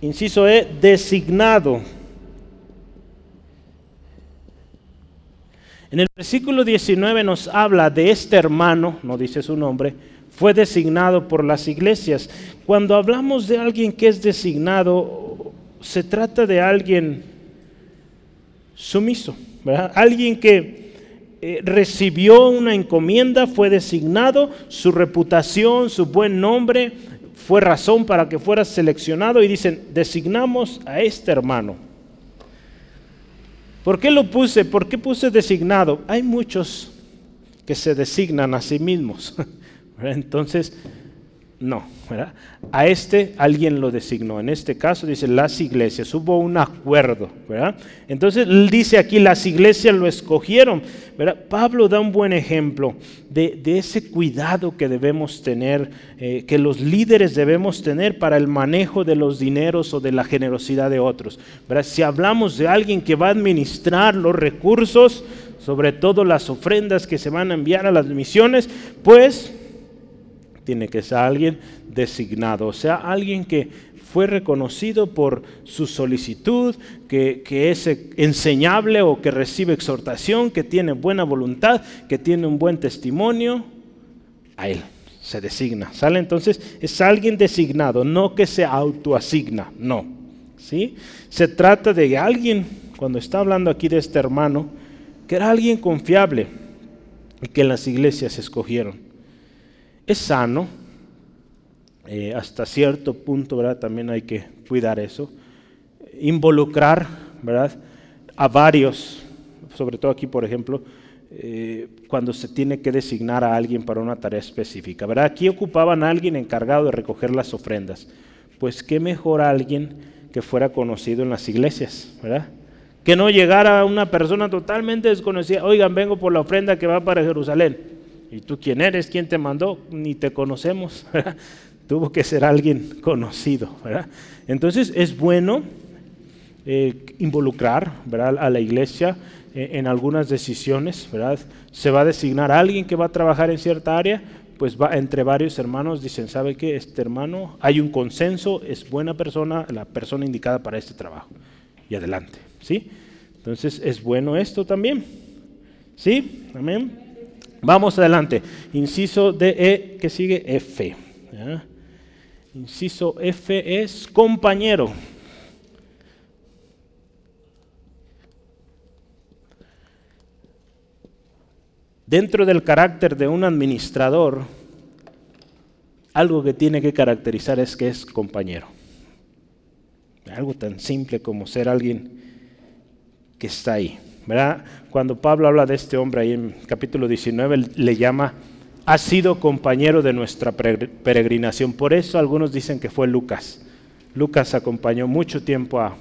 Inciso E, designado. En el versículo 19 nos habla de este hermano, no dice su nombre, fue designado por las iglesias. Cuando hablamos de alguien que es designado, se trata de alguien sumiso, ¿verdad? Alguien que eh, recibió una encomienda, fue designado, su reputación, su buen nombre fue razón para que fuera seleccionado y dicen, designamos a este hermano. ¿Por qué lo puse? ¿Por qué puse designado? Hay muchos que se designan a sí mismos. Entonces, no, ¿verdad? A este alguien lo designó. En este caso dice las iglesias, hubo un acuerdo, ¿verdad? Entonces dice aquí las iglesias lo escogieron, ¿verdad? Pablo da un buen ejemplo de, ese cuidado que debemos tener, eh, que los líderes debemos tener para el manejo de los dineros o de la generosidad de otros. Si hablamos de alguien que va a administrar los recursos, sobre todo las ofrendas que se van a enviar a las misiones, pues tiene que ser alguien designado, o sea, alguien que fue reconocido por su solicitud, que, es enseñable o que recibe exhortación, que tiene buena voluntad, que tiene un buen testimonio, a él se designa. ¿Sale? Entonces es alguien designado, no que se autoasigna, no. ¿Sí? Se trata de alguien, cuando está hablando aquí de este hermano, que era alguien confiable y que las iglesias escogieron es sano, eh, hasta cierto punto, ¿verdad? También hay que cuidar eso. Involucrar, ¿verdad? A varios, sobre todo aquí, por ejemplo, eh, cuando se tiene que designar a alguien para una tarea específica, ¿verdad? Aquí ocupaban a alguien encargado de recoger las ofrendas. Pues qué mejor alguien que fuera conocido en las iglesias, ¿verdad? Que no llegara una persona totalmente desconocida, oigan, vengo por la ofrenda que va para Jerusalén. ¿Y tú quién eres? ¿Quién te mandó? Ni te conocemos. Tuvo que ser alguien conocido. Entonces es bueno eh, involucrar a la iglesia eh, en algunas decisiones. ¿verdad? Se va a designar a alguien que va a trabajar en cierta área, pues va entre varios hermanos, dicen, ¿sabe qué? Este hermano, hay un consenso, es buena persona, la persona indicada para este trabajo. Y adelante, ¿sí? Entonces es bueno esto también. ¿Sí? Amén. Vamos adelante. Inciso de E, que sigue F. Inciso F es compañero. Dentro del carácter de un administrador, algo que tiene que caracterizar es que es compañero. Algo tan simple como ser alguien que está ahí. Cuando Pablo habla de este hombre ahí en capítulo 19, le llama, ha sido compañero de nuestra peregrinación. Por eso algunos dicen que fue Lucas. Lucas acompañó mucho tiempo a,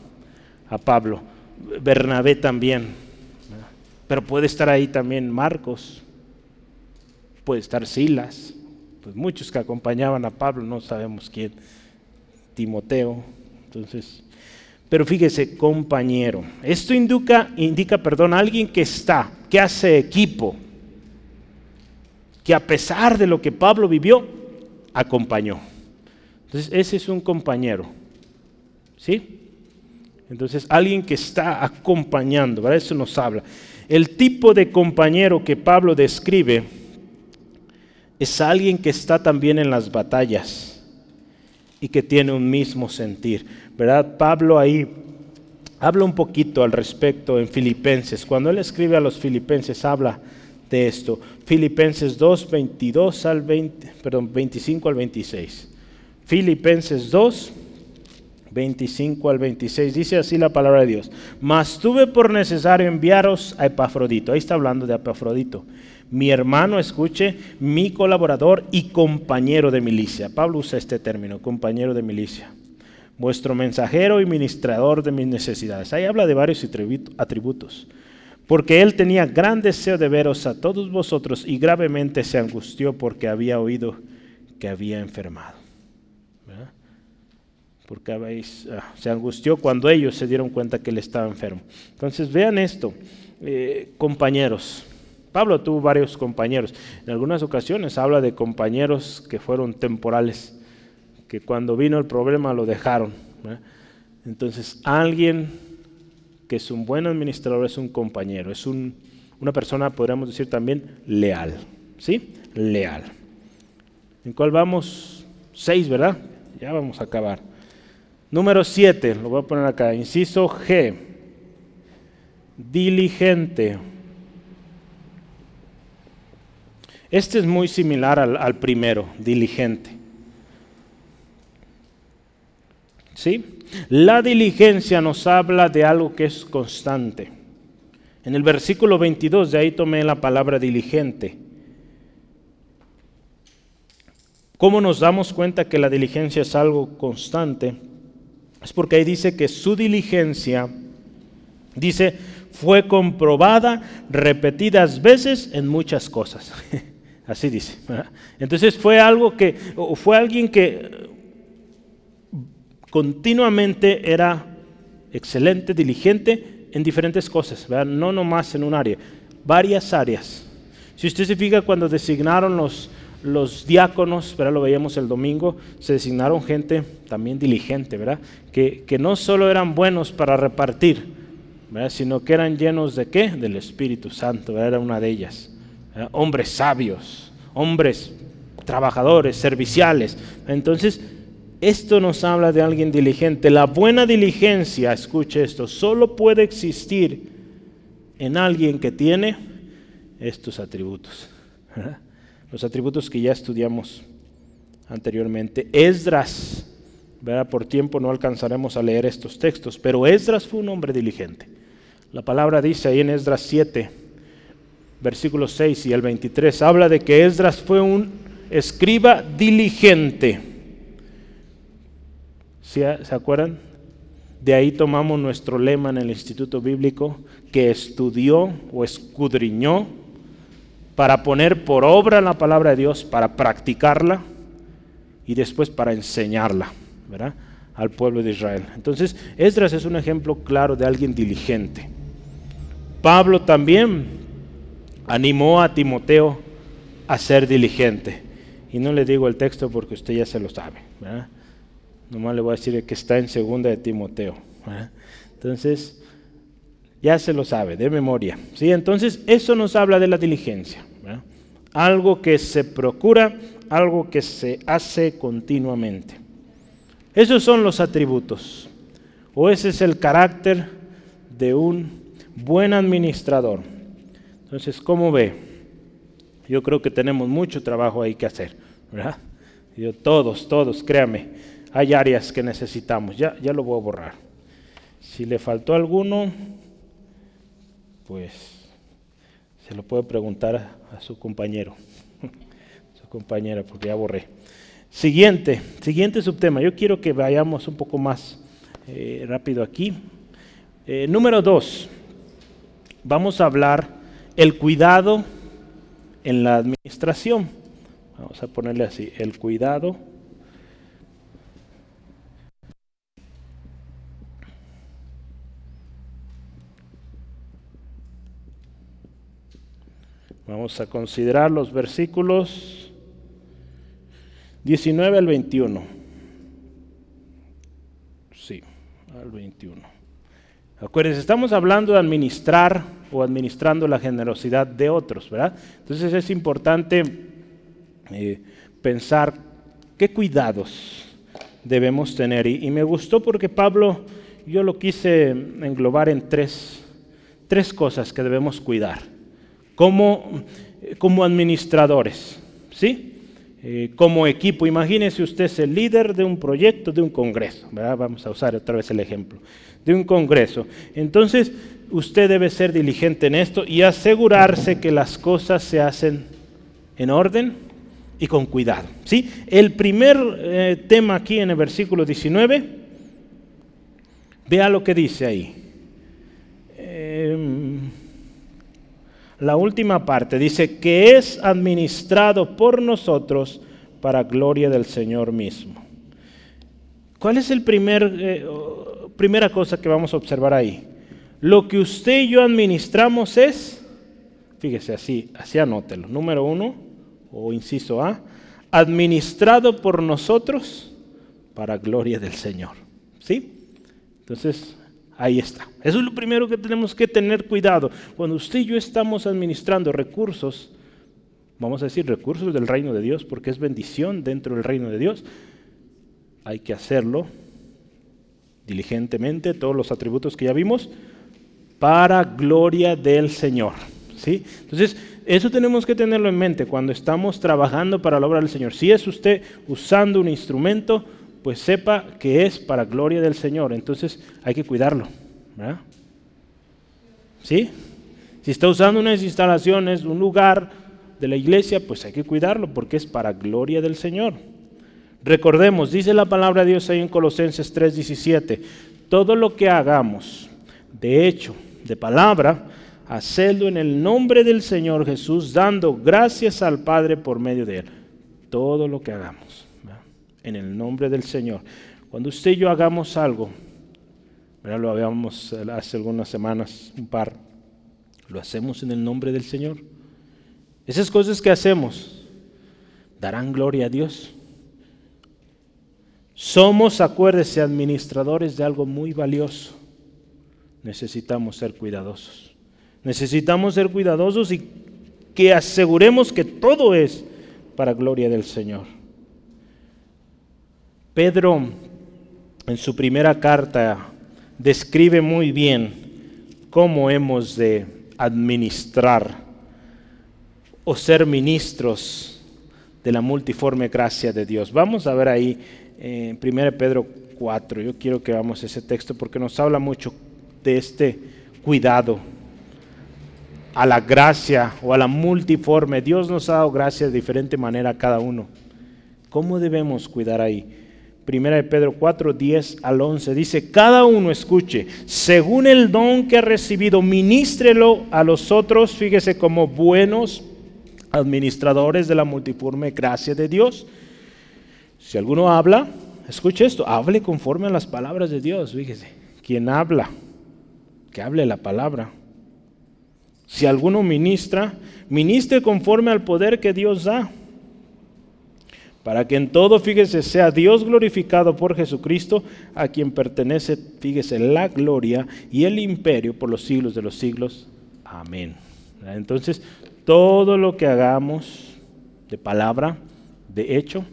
Pablo. Bernabé también. Pero puede estar ahí también Marcos. Puede estar Silas. Pues muchos que acompañaban a Pablo, no sabemos quién. Timoteo. Entonces, pero fíjese, compañero. Esto indica, indica, perdón, a alguien que está, que hace equipo, que a pesar de lo que Pablo vivió, acompañó. Entonces, ese es un compañero. ¿Sí? Entonces, alguien que está acompañando, ¿verdad? Eso nos habla. El tipo de compañero que Pablo describe es alguien que está también en las batallas y que tiene un mismo sentir. ¿verdad? Pablo ahí habla un poquito al respecto en Filipenses. Cuando él escribe a los Filipenses, habla de esto. Filipenses 2, 22 al 20, perdón, 25 al 26. Filipenses 2, 25 al 26. Dice así la palabra de Dios. Mas tuve por necesario enviaros a Epafrodito. Ahí está hablando de Epafrodito. Mi hermano, escuche, mi colaborador y compañero de milicia. Pablo usa este término, compañero de milicia. Vuestro mensajero y ministrador de mis necesidades. Ahí habla de varios atributos. Porque él tenía gran deseo de veros a todos vosotros y gravemente se angustió porque había oído que había enfermado porque habéis, ah, se angustió cuando ellos se dieron cuenta que él estaba enfermo. Entonces vean esto, eh, compañeros. Pablo tuvo varios compañeros. En algunas ocasiones habla de compañeros que fueron temporales, que cuando vino el problema lo dejaron. Entonces alguien que es un buen administrador es un compañero, es un, una persona, podríamos decir también, leal. ¿Sí? Leal. ¿En cuál vamos? Seis, ¿verdad? Ya vamos a acabar. Número 7, lo voy a poner acá, inciso G, diligente. Este es muy similar al, primero, diligente. ¿Sí? La diligencia nos habla de algo que es constante. En el versículo 22, de ahí tomé la palabra diligente. ¿Cómo nos damos cuenta que la diligencia es algo constante? Es porque ahí dice que su diligencia, dice, fue comprobada repetidas veces en muchas cosas. Así dice. Entonces fue algo que, fue alguien que continuamente era excelente, diligente en diferentes cosas, no nomás en un área, varias áreas. Si usted se fija cuando designaron los, los diáconos, ¿verdad? lo veíamos el domingo, se designaron gente también diligente, ¿verdad? Que, que no solo eran buenos para repartir, ¿verdad? sino que eran llenos de qué? Del Espíritu Santo, era una de ellas. Hombres sabios, hombres trabajadores, serviciales. Entonces, esto nos habla de alguien diligente. La buena diligencia, escuche esto, solo puede existir en alguien que tiene estos atributos. los atributos que ya estudiamos anteriormente. Esdras, ¿verdad? por tiempo no alcanzaremos a leer estos textos, pero Esdras fue un hombre diligente. La palabra dice ahí en Esdras 7, versículos 6 y el 23, habla de que Esdras fue un escriba diligente. ¿Se acuerdan? De ahí tomamos nuestro lema en el Instituto Bíblico, que estudió o escudriñó para poner por obra la palabra de Dios, para practicarla y después para enseñarla al pueblo de Israel. Entonces, Esdras es un ejemplo claro de alguien diligente. Pablo también animó a Timoteo a ser diligente. Y no le digo el texto porque usted ya se lo sabe. ¿verdad? Nomás le voy a decir que está en segunda de Timoteo. Entonces, ya se lo sabe, de memoria. ¿sí? Entonces, eso nos habla de la diligencia. Algo que se procura, algo que se hace continuamente. Esos son los atributos. O ese es el carácter de un buen administrador. Entonces, ¿cómo ve? Yo creo que tenemos mucho trabajo ahí que hacer, ¿verdad? Yo, todos, todos, créame, hay áreas que necesitamos. Ya, ya lo voy a borrar. Si le faltó alguno, pues se lo puede preguntar a, su compañero, su compañera, porque ya borré. Siguiente, siguiente subtema. Yo quiero que vayamos un poco más eh, rápido aquí. Eh, número dos, vamos a hablar el cuidado en la administración. Vamos a ponerle así, el cuidado Vamos a considerar los versículos 19 al 21. Sí, al 21. Acuérdense, estamos hablando de administrar o administrando la generosidad de otros, ¿verdad? Entonces es importante eh, pensar qué cuidados debemos tener. Y, y, me gustó porque Pablo, yo lo quise englobar en tres, tres cosas que debemos cuidar como, como administradores, ¿sí? Eh, como equipo. Imagínese usted es el líder de un proyecto, de un congreso. Vamos a usar otra vez el ejemplo. De un congreso. Entonces, usted debe ser diligente en esto y asegurarse que las cosas se hacen en orden y con cuidado. ¿sí? El primer eh, tema aquí en el versículo 19, vea lo que dice ahí. La última parte dice que es administrado por nosotros para gloria del Señor mismo. ¿Cuál es el primer eh, primera cosa que vamos a observar ahí? Lo que usted y yo administramos es, fíjese así, así anótelo. Número uno, o inciso A, administrado por nosotros para gloria del Señor. ¿Sí? Entonces, Ahí está. Eso es lo primero que tenemos que tener cuidado. Cuando usted y yo estamos administrando recursos, vamos a decir recursos del reino de Dios, porque es bendición dentro del reino de Dios, hay que hacerlo diligentemente, todos los atributos que ya vimos, para gloria del Señor. ¿sí? Entonces, eso tenemos que tenerlo en mente cuando estamos trabajando para la obra del Señor. Si es usted usando un instrumento, pues sepa que es para gloria del Señor. Entonces hay que cuidarlo. ¿Sí? Si está usando unas instalaciones, un lugar de la iglesia, pues hay que cuidarlo porque es para gloria del Señor. Recordemos, dice la palabra de Dios ahí en Colosenses 3:17, todo lo que hagamos, de hecho, de palabra, hacedlo en el nombre del Señor Jesús, dando gracias al Padre por medio de Él. Todo lo que hagamos en el nombre del Señor. Cuando usted y yo hagamos algo, lo habíamos hace algunas semanas, un par, lo hacemos en el nombre del Señor. Esas cosas que hacemos darán gloria a Dios. Somos, acuérdese, administradores de algo muy valioso. Necesitamos ser cuidadosos. Necesitamos ser cuidadosos y que aseguremos que todo es para gloria del Señor. Pedro en su primera carta describe muy bien cómo hemos de administrar o ser ministros de la multiforme gracia de Dios. Vamos a ver ahí en 1 Pedro 4. Yo quiero que veamos ese texto porque nos habla mucho de este cuidado a la gracia o a la multiforme. Dios nos ha dado gracia de diferente manera a cada uno. ¿Cómo debemos cuidar ahí? Primera de Pedro 4, 10 al 11. Dice, cada uno escuche, según el don que ha recibido, ministrelo a los otros, fíjese como buenos administradores de la multiforme gracia de Dios. Si alguno habla, escuche esto, hable conforme a las palabras de Dios, fíjese. Quien habla, que hable la palabra. Si alguno ministra, ministre conforme al poder que Dios da para que en todo, fíjese, sea Dios glorificado por Jesucristo, a quien pertenece, fíjese, la gloria y el imperio por los siglos de los siglos. Amén. Entonces, todo lo que hagamos de palabra, de hecho,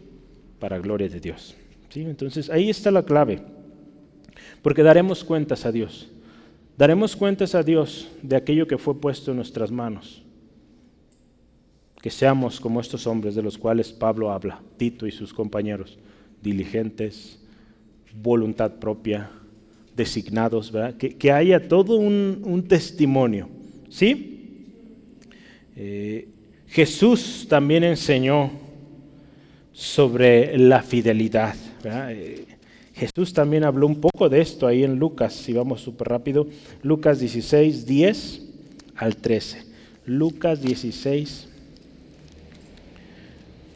para gloria de Dios. ¿Sí? Entonces, ahí está la clave. Porque daremos cuentas a Dios. Daremos cuentas a Dios de aquello que fue puesto en nuestras manos que seamos como estos hombres de los cuales Pablo habla, Tito y sus compañeros, diligentes, voluntad propia, designados. Que, haya todo un, testimonio, ¿sí? Eh, Jesús también enseñó sobre la fidelidad, eh, Jesús también habló un poco de esto ahí en Lucas, si vamos súper rápido, Lucas 16, 10 al 13. Lucas 16,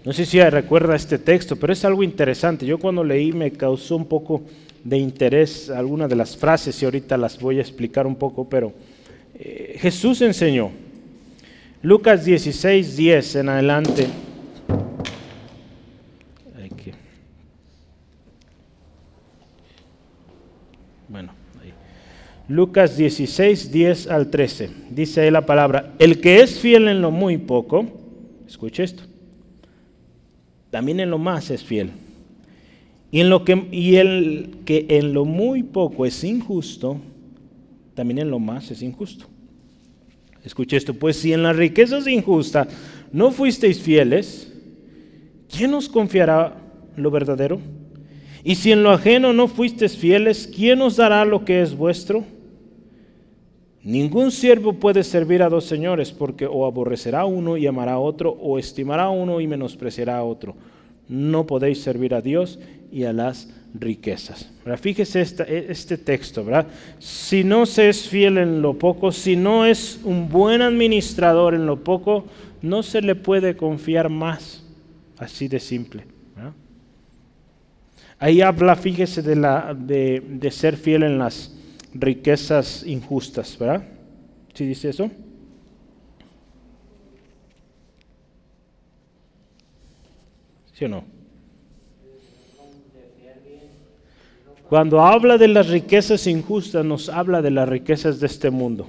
no sé si recuerda este texto, pero es algo interesante. Yo cuando leí me causó un poco de interés algunas de las frases y ahorita las voy a explicar un poco, pero eh, Jesús enseñó. Lucas 16, 10 en adelante. Bueno, ahí. Lucas 16, 10 al 13. Dice ahí la palabra, el que es fiel en lo muy poco, escuche esto también en lo más es fiel. Y, en lo que, y el que en lo muy poco es injusto, también en lo más es injusto. Escuche esto, pues si en las riquezas injustas no fuisteis fieles, ¿quién os confiará lo verdadero? Y si en lo ajeno no fuisteis fieles, ¿quién os dará lo que es vuestro? Ningún siervo puede servir a dos señores, porque o aborrecerá a uno y amará a otro, o estimará a uno y menospreciará a otro. No podéis servir a Dios y a las riquezas. Fíjese e, este texto. Si no se es fiel en lo poco, si no es un buen administrador en lo poco, no se le puede confiar más. Así de simple. Ahí habla, fíjese, de, la, de ser fiel en las riquezas injustas, ¿verdad? ¿Sí dice eso? ¿Sí o no? Cuando habla de las riquezas injustas, nos habla de las riquezas de este mundo.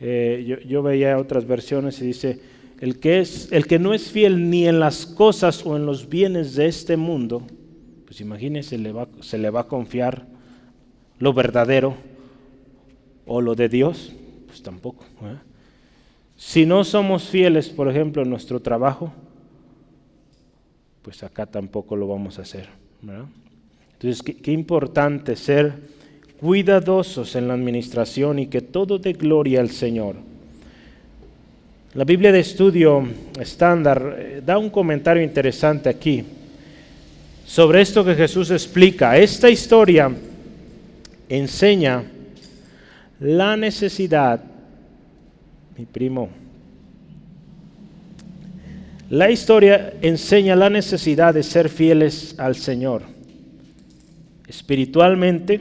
Eh, yo, veía otras versiones y dice, el que, es, el que no es fiel ni en las cosas o en los bienes de este mundo, pues imagínese, le va, se le va a confiar lo verdadero o lo de Dios, pues tampoco. Si no somos fieles, por ejemplo, en nuestro trabajo, pues acá tampoco lo vamos a hacer. Entonces, qué, importante ser cuidadosos en la administración y que todo dé gloria al Señor. La Biblia de estudio estándar eh, da un comentario interesante aquí sobre esto que Jesús explica. Esta historia enseña la necesidad, mi primo, la historia enseña la necesidad de ser fieles al Señor espiritualmente,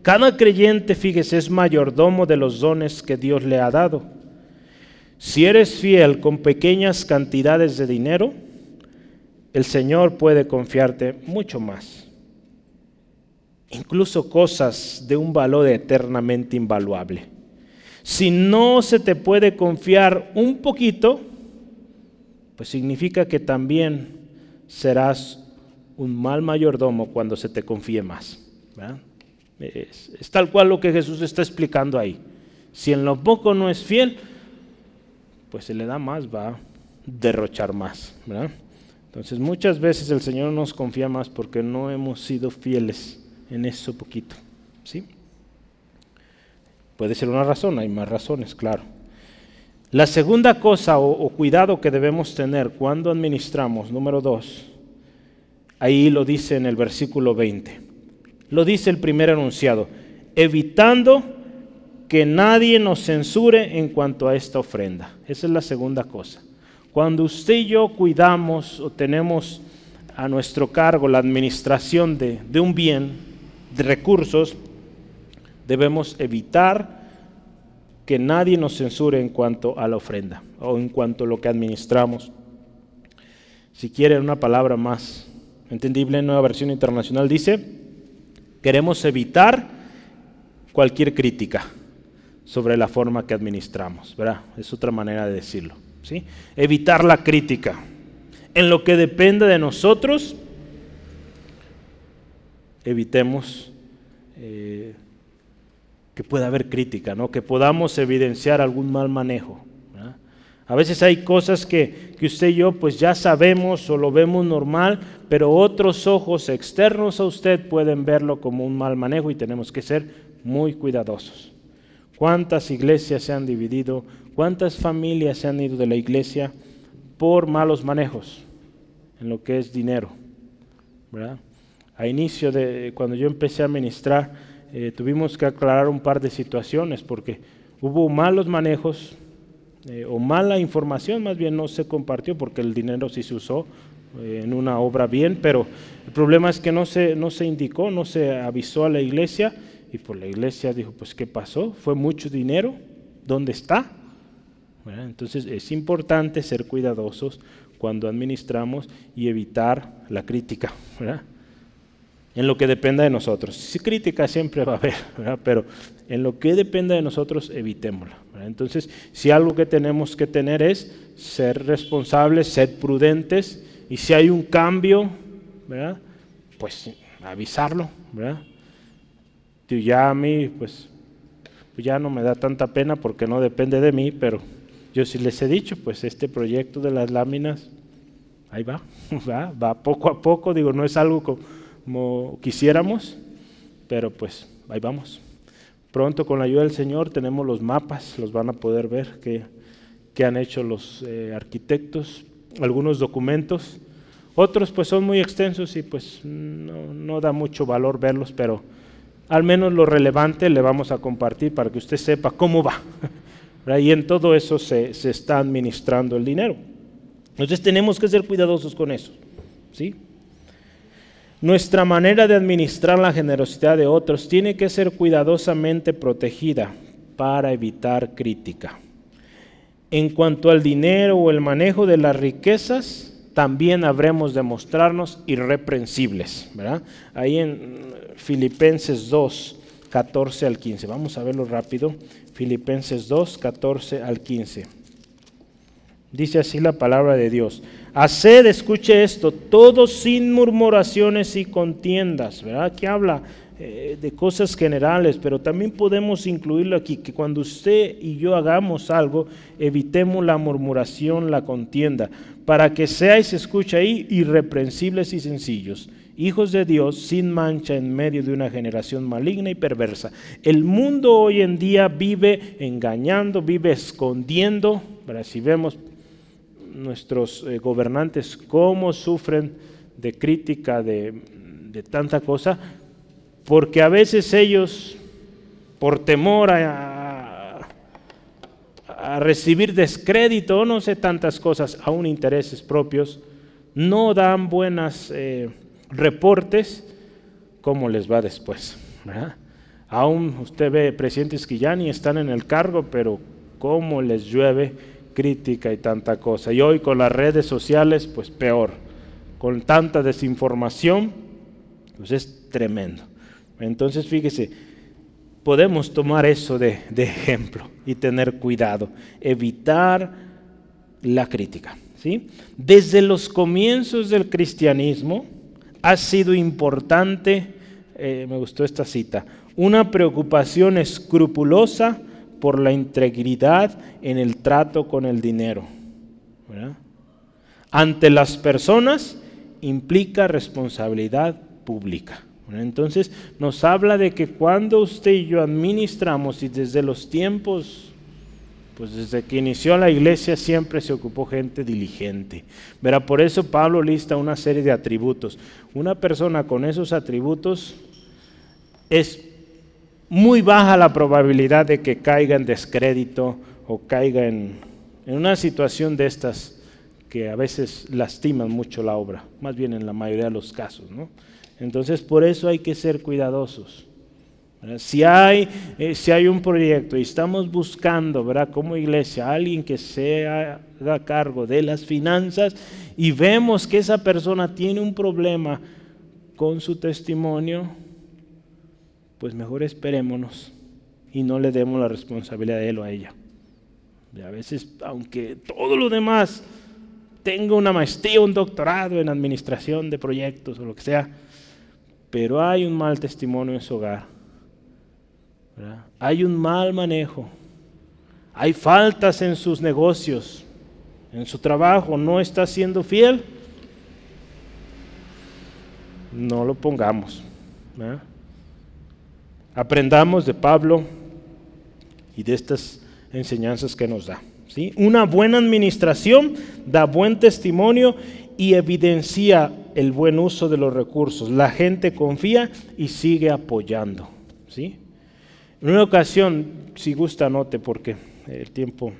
cada creyente, fíjese, es mayordomo de los dones que Dios le ha dado. Si eres fiel con pequeñas cantidades de dinero, el Señor puede confiarte mucho más. Incluso cosas de un valor eternamente invaluable. Si no se te puede confiar un poquito, pues significa que también serás un mal mayordomo cuando se te confíe más. Es, tal cual lo que Jesús está explicando ahí. Si en lo poco no es fiel, pues se le da más, va a derrochar más. Entonces muchas veces el Señor nos confía más porque no hemos sido fieles en eso poquito. ¿sí? Puede ser una razón, hay más razones, claro. La segunda cosa o cuidado que debemos tener cuando administramos, número dos, Ahí lo dice en el versículo 20. Lo dice el primer anunciado, evitando que nadie nos censure en cuanto a esta ofrenda. Esa es la segunda cosa. Cuando usted y yo cuidamos o tenemos a nuestro cargo la administración de, de un bien, recursos, debemos evitar que nadie nos censure en cuanto a la ofrenda o en cuanto a lo que administramos. Si quieren una palabra más entendible nueva versión internacional, dice, queremos evitar cualquier crítica sobre la forma que administramos, ¿verdad? Es otra manera de decirlo, ¿sí? Evitar la crítica. En lo que depende de nosotros, evitemos eh, que pueda haber crítica, ¿no? que podamos evidenciar algún mal manejo. A veces hay cosas que, usted y yo pues ya sabemos o lo vemos normal, pero otros ojos externos a usted pueden verlo como un mal manejo y tenemos que ser muy cuidadosos. ¿Cuántas iglesias se han dividido? ¿Cuántas familias se han ido de la iglesia por malos manejos en lo que es dinero? A inicio de cuando yo empecé a ministrar, eh, tuvimos que aclarar un par de situaciones porque hubo malos manejos eh, o mala información, más bien no se compartió porque el dinero sí se usó eh, en una obra bien, pero el problema es que no se, no se indicó, no se avisó a la iglesia y por la iglesia dijo, pues ¿qué pasó? ¿Fue mucho dinero? ¿Dónde está? entonces es importante ser cuidadosos cuando administramos y evitar la crítica. En lo que dependa de nosotros. Si crítica siempre va a haber, pero en lo que dependa de nosotros, evitémosla. Entonces, si algo que tenemos que tener es ser responsables, ser prudentes, y si hay un cambio, pues avisarlo. ¿verdad? Tú ya a mí, pues pues ya no me da tanta pena porque no depende de mí, pero yo sí les he dicho, pues este proyecto de las láminas, ahí va, va, va poco a poco, digo, no es algo como quisiéramos, pero pues ahí vamos. Pronto con la ayuda del Señor tenemos los mapas, los van a poder ver que, han hecho los eh, arquitectos, algunos documentos, otros pues son muy extensos y pues no, no da mucho valor verlos, pero al menos lo relevante le vamos a compartir para que usted sepa cómo va. Y en todo eso se, está administrando el dinero. Entonces tenemos que ser cuidadosos con eso. ¿sí? Nuestra manera de administrar la generosidad de otros tiene que ser cuidadosamente protegida para evitar crítica. En cuanto al dinero o el manejo de las riquezas, también habremos de mostrarnos irreprensibles. Ahí en Filipenses 2, 14 al 15. Vamos a verlo rápido. Filipenses 2, 14 al 15. Dice así la palabra de Dios. Haced, escuche esto, todos sin murmuraciones y contiendas. ¿Verdad? Aquí habla eh, de cosas generales, pero también podemos incluirlo aquí, que cuando usted y yo hagamos algo, evitemos la murmuración, la contienda, para que seáis, escucha ahí, irreprensibles y sencillos hijos de Dios sin mancha en medio de una generación maligna y perversa. El mundo hoy en día vive engañando, vive escondiendo. Si vemos nuestros eh, gobernantes cómo sufren de crítica, de, tanta cosa, porque a veces ellos, por temor a, a recibir descrédito, no sé tantas cosas, aún intereses propios, no dan buenas... Eh, reportes cómo les va después. Aún usted ve presidentes que ya ni están en el cargo, pero cómo les llueve crítica y tanta cosa. Y hoy con las redes sociales, pues peor. Con tanta desinformación, pues es tremendo. Entonces, fíjese, podemos tomar eso de, de ejemplo y tener cuidado, evitar la crítica. ¿sí? Desde los comienzos del cristianismo, ha sido importante, eh, me gustó esta cita, una preocupación escrupulosa por la integridad en el trato con el dinero. Ante las personas implica responsabilidad pública. Entonces nos habla de que cuando usted y yo administramos y desde los tiempos pues desde que inició la iglesia siempre se ocupó gente diligente. Verá, por eso Pablo lista una serie de atributos. Una persona con esos atributos es muy baja la probabilidad de que caiga en descrédito o caiga en, una situación de estas que a veces lastiman mucho la obra, más bien en la mayoría de los casos. ¿no? Entonces por eso hay que ser cuidadosos. Si hay, eh, si hay un proyecto y estamos buscando, ¿verdad? Como iglesia, alguien que se haga cargo de las finanzas y vemos que esa persona tiene un problema con su testimonio, pues mejor esperémonos y no le demos la responsabilidad de él o a ella. a veces, aunque todo lo demás tenga una maestría, un doctorado en administración de proyectos o lo que sea, pero hay un mal testimonio en su hogar hay un mal manejo, hay faltas en sus negocios, en su trabajo, no está siendo fiel, no lo pongamos. Aprendamos de Pablo y de estas enseñanzas que nos da. ¿sí? Una buena administración da buen testimonio y evidencia el buen uso de los recursos. La gente confía y sigue apoyando. ¿sí? En una ocasión, si gusta, note porque el tiempo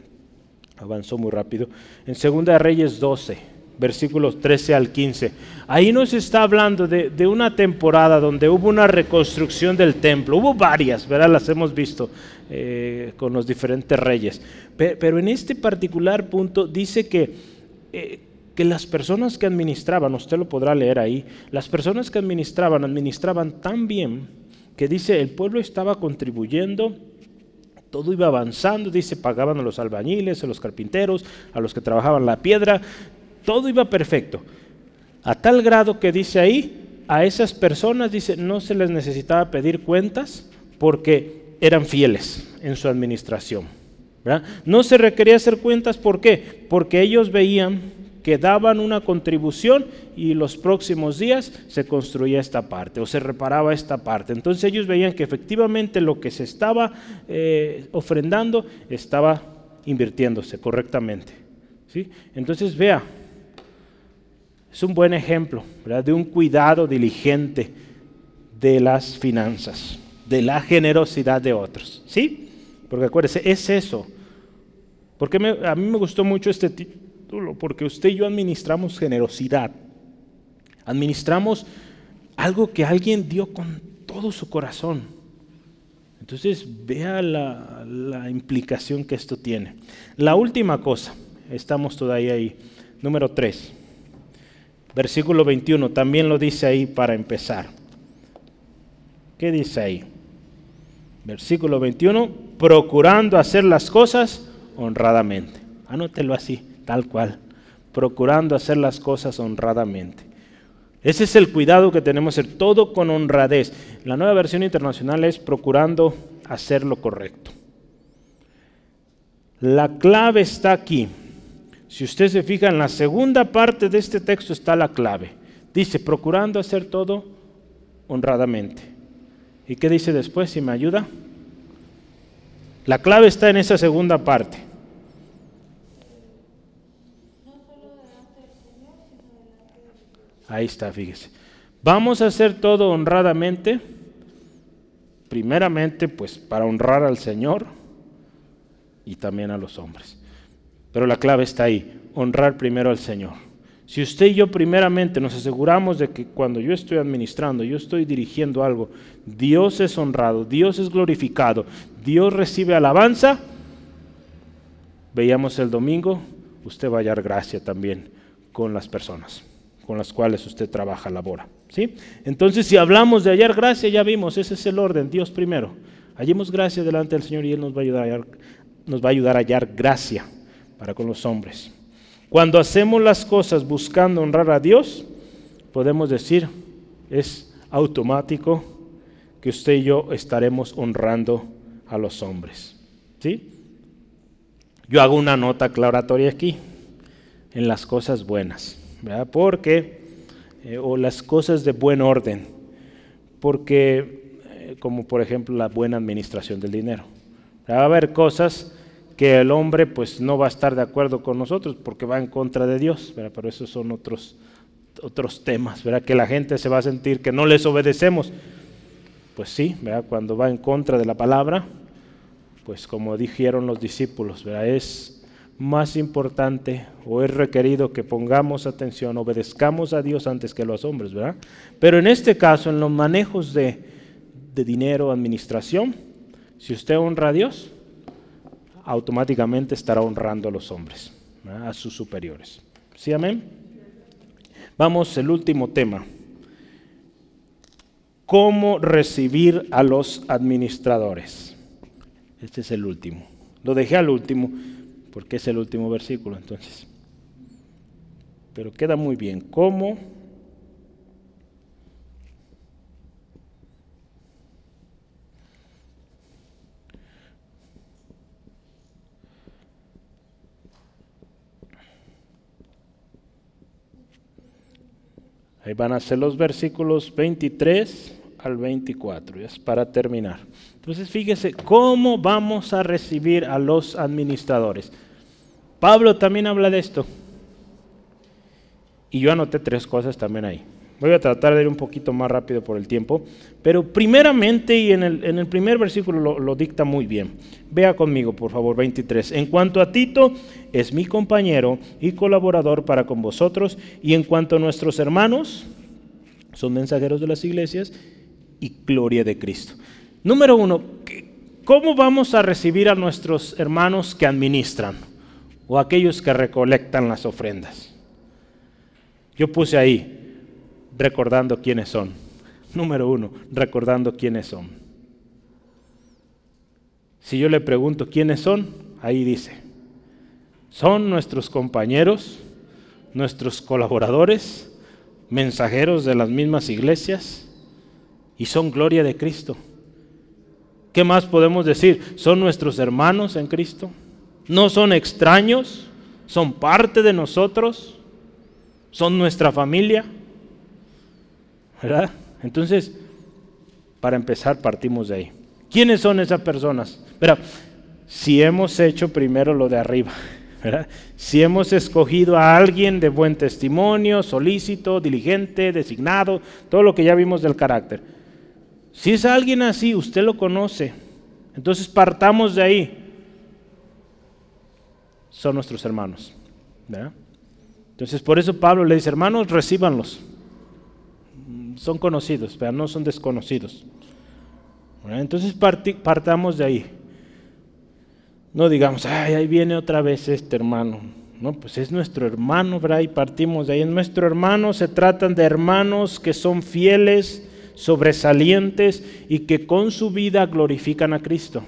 avanzó muy rápido, en 2 Reyes 12, versículos 13 al 15, ahí nos está hablando de, una temporada donde hubo una reconstrucción del templo, hubo varias, ¿verdad? Las hemos visto eh, con los diferentes reyes, pero, en este particular punto dice que... Eh, que las personas que administraban, usted lo podrá leer ahí, las personas que administraban, administraban tan bien que dice, el pueblo estaba contribuyendo, todo iba avanzando, dice, pagaban a los albañiles, a los carpinteros, a los que trabajaban la piedra, todo iba perfecto. A tal grado que dice ahí, a esas personas, dice, no se les necesitaba pedir cuentas porque eran fieles en su administración. No se requería hacer cuentas, ¿por qué? Porque ellos veían que daban una contribución y los próximos días se construía esta parte o se reparaba esta parte. Entonces ellos veían que efectivamente lo que se estaba eh, ofrendando estaba invirtiéndose correctamente. ¿sí? Entonces vea, es un buen ejemplo de un cuidado diligente de las finanzas, de la generosidad de otros. ¿sí? Porque acuérdese, es eso. Porque a mí me gustó mucho este título, porque usted y yo administramos generosidad. Administramos algo que alguien dio con todo su corazón. Entonces vea la, implicación que esto tiene. La última cosa, estamos todavía ahí, número 3, versículo 21, también lo dice ahí para empezar. ¿Qué dice ahí? Versículo 21, procurando hacer las cosas honradamente. Anótelo así, tal cual. Procurando hacer las cosas honradamente. Ese es el cuidado que tenemos hacer, todo con honradez. La nueva versión internacional es procurando hacer lo correcto. La clave está aquí. Si usted se fija en la segunda parte de este texto está la clave. Dice, procurando hacer todo honradamente. ¿Y qué dice después? Si me ayuda. La clave está en esa segunda parte. Ahí está, fíjese. Vamos a hacer todo honradamente. Primeramente, pues para honrar al Señor y también a los hombres. Pero la clave está ahí, honrar primero al Señor. Si usted y yo primeramente nos aseguramos de que cuando yo estoy administrando, yo estoy dirigiendo algo, Dios es honrado, Dios es glorificado, Dios recibe alabanza, veíamos el domingo, usted va a hallar gracia también con las personas con las cuales usted trabaja, labora. ¿sí? Entonces, si hablamos de hallar gracia, ya vimos, ese es el orden, Dios primero. Hallemos gracia delante del Señor y Él nos va a ayudar nos va a, ayudar a hallar gracia para con los hombres. Cuando hacemos las cosas buscando honrar a Dios, podemos decir, es automático que usted y yo estaremos honrando a los hombres. ¿Sí? Yo hago una nota aclaratoria aquí, en las cosas buenas, ¿verdad? porque, eh, o las cosas de buen orden, porque, eh, como por ejemplo la buena administración del dinero. Va a haber cosas que el hombre pues no va a estar de acuerdo con nosotros porque va en contra de Dios, pero esos son otros, otros temas, ¿verdad? que la gente se va a sentir que no les obedecemos. Pues sí, ¿verdad? cuando va en contra de la palabra, pues como dijeron los discípulos, ¿verdad? es más importante o es requerido que pongamos atención, obedezcamos a Dios antes que a los hombres, ¿verdad? Pero en este caso, en los manejos de, de dinero, administración, si usted honra a Dios, automáticamente estará honrando a los hombres, a sus superiores. ¿Sí, amén? Vamos al último tema. ¿Cómo recibir a los administradores? Este es el último. Lo dejé al último porque es el último versículo entonces. Pero queda muy bien. ¿Cómo Ahí van a ser los versículos 23 al 24, es para terminar. Entonces fíjese cómo vamos a recibir a los administradores. Pablo también habla de esto. Y yo anoté tres cosas también ahí. Voy a tratar de ir un poquito más rápido por el tiempo, pero primeramente y en el, primer versículo lo, lo, dicta muy bien. Vea conmigo, por favor, 23. En cuanto a Tito, es mi compañero y colaborador para con vosotros, y en cuanto a nuestros hermanos, son mensajeros de las iglesias y gloria de Cristo. Número uno, ¿cómo vamos a recibir a nuestros hermanos que administran o aquellos que recolectan las ofrendas? Yo puse ahí, recordando quiénes son. Número uno, recordando quiénes son. Si yo le pregunto quiénes son, ahí dice, son nuestros compañeros, nuestros colaboradores, mensajeros de las mismas iglesias y son gloria de Cristo. ¿Qué más podemos decir? ¿Son nuestros hermanos en Cristo? ¿No son extraños? ¿Son parte de nosotros? ¿Son nuestra familia? ¿Verdad? Entonces, para empezar, partimos de ahí. ¿Quiénes son esas personas? Pero si hemos hecho primero lo de arriba, si hemos escogido a alguien de buen testimonio, solícito, diligente, designado, todo lo que ya vimos del carácter. Si es alguien así, usted lo conoce. Entonces partamos de ahí. Son nuestros hermanos. Entonces por eso Pablo le dice, hermanos, recíbanlos. Son conocidos, pero no son desconocidos. Entonces partamos de ahí. No digamos, ay, ahí viene otra vez este hermano. No, pues es nuestro hermano, ¿verdad? Y partimos de ahí. Es nuestro hermano, se tratan de hermanos que son fieles, sobresalientes y que con su vida glorifican a Cristo.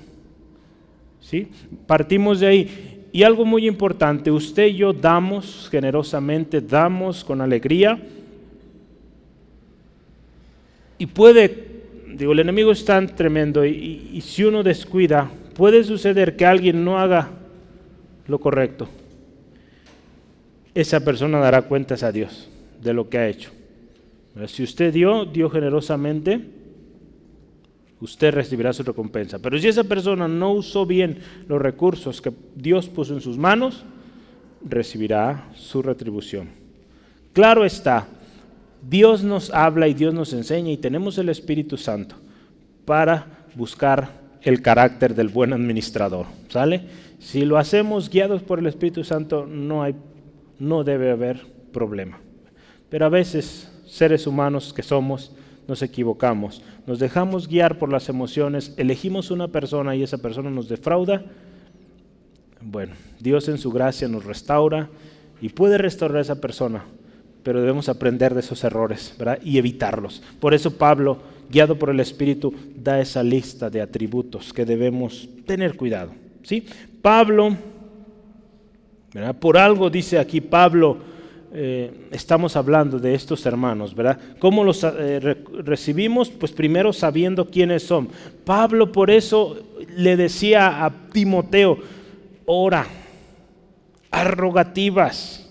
¿Sí? Partimos de ahí. Y algo muy importante, usted y yo damos generosamente, damos con alegría. Y puede digo, el enemigo es tan tremendo y, si uno descuida, puede suceder que alguien no haga lo correcto. Esa persona dará cuentas a Dios de lo que ha hecho. Si usted dio, dio generosamente, usted recibirá su recompensa. Pero si esa persona no usó bien los recursos que Dios puso en sus manos, recibirá su retribución. Claro está, Dios nos habla y Dios nos enseña y tenemos el Espíritu Santo para buscar el carácter del buen administrador. ¿Sale? Si lo hacemos guiados por el Espíritu Santo, no, hay, no debe haber problema. Pero a veces, seres humanos que somos, nos equivocamos, nos dejamos guiar por las emociones, elegimos una persona y esa persona nos defrauda. Bueno, Dios en su gracia nos restaura y puede restaurar a esa persona pero debemos aprender de esos errores y evitarlos. Por eso Pablo, guiado por el Espíritu, da esa lista de atributos que debemos tener cuidado. ¿sí? Pablo, por algo dice aquí Pablo, eh, estamos hablando de estos hermanos, ¿verdad? ¿Cómo los eh, recibimos? Pues primero sabiendo quiénes son. Pablo por eso le decía a Timoteo, ora, arrogativas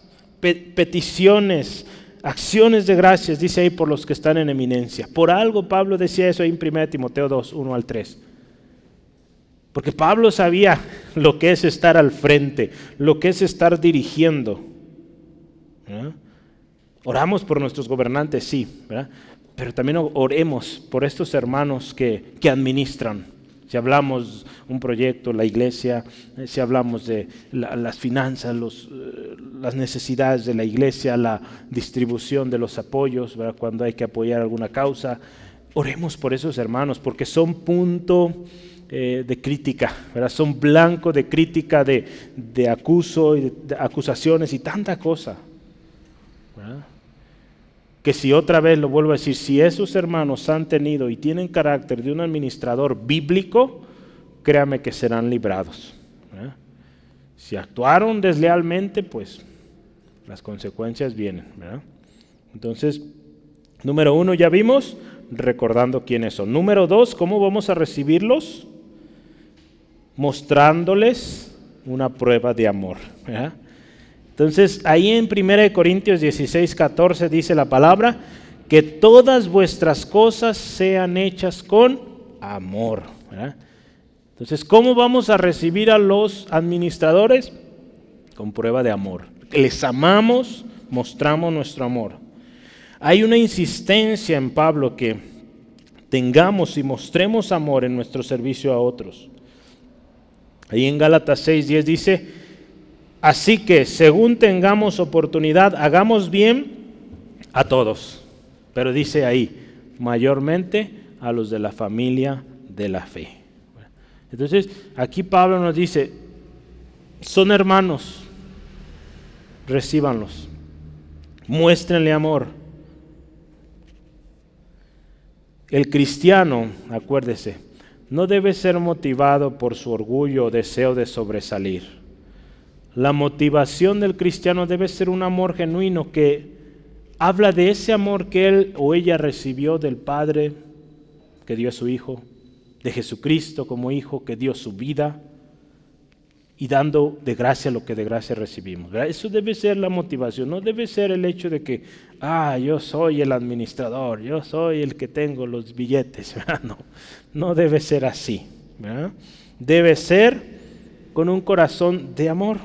peticiones, acciones de gracias, dice ahí por los que están en eminencia. Por algo Pablo decía eso ahí en 1 Timoteo 2, 1 al 3. Porque Pablo sabía lo que es estar al frente, lo que es estar dirigiendo. Oramos por nuestros gobernantes, sí, pero también oremos por estos hermanos que, que administran si hablamos un proyecto, la iglesia, eh, si hablamos de las finanzas, eh, las necesidades de la iglesia, la distribución de los apoyos, cuando hay que apoyar alguna causa, oremos por esos hermanos, porque son punto eh, de crítica, ¿verdad? son blanco de crítica, de, de acuso, y de acusaciones y tanta cosa que si otra vez lo vuelvo a decir, si esos hermanos han tenido y tienen carácter de un administrador bíblico, créame que serán librados. Si actuaron deslealmente, pues las consecuencias vienen. Entonces, número uno, ya vimos, recordando quiénes son. Número dos, ¿cómo vamos a recibirlos? Mostrándoles una prueba de amor. Entonces, ahí en 1 Corintios 16, 14 dice la palabra, que todas vuestras cosas sean hechas con amor. Entonces, ¿cómo vamos a recibir a los administradores? Con prueba de amor. Les amamos, mostramos nuestro amor. Hay una insistencia en Pablo que tengamos y mostremos amor en nuestro servicio a otros. Ahí en Gálatas 6, 10 dice, Así que según tengamos oportunidad, hagamos bien a todos. Pero dice ahí, mayormente a los de la familia de la fe. Entonces, aquí Pablo nos dice, son hermanos, recíbanlos, muéstrenle amor. El cristiano, acuérdese, no debe ser motivado por su orgullo o deseo de sobresalir la motivación del cristiano debe ser un amor genuino que habla de ese amor que él o ella recibió del Padre que dio a su Hijo, de Jesucristo como hijo que dio su vida y dando de gracia lo que de gracia recibimos. Eso debe ser la motivación, no debe ser el hecho de que, ah, yo soy el administrador, yo soy el que tengo los billetes. No, no debe ser así. Debe ser con un corazón de amor.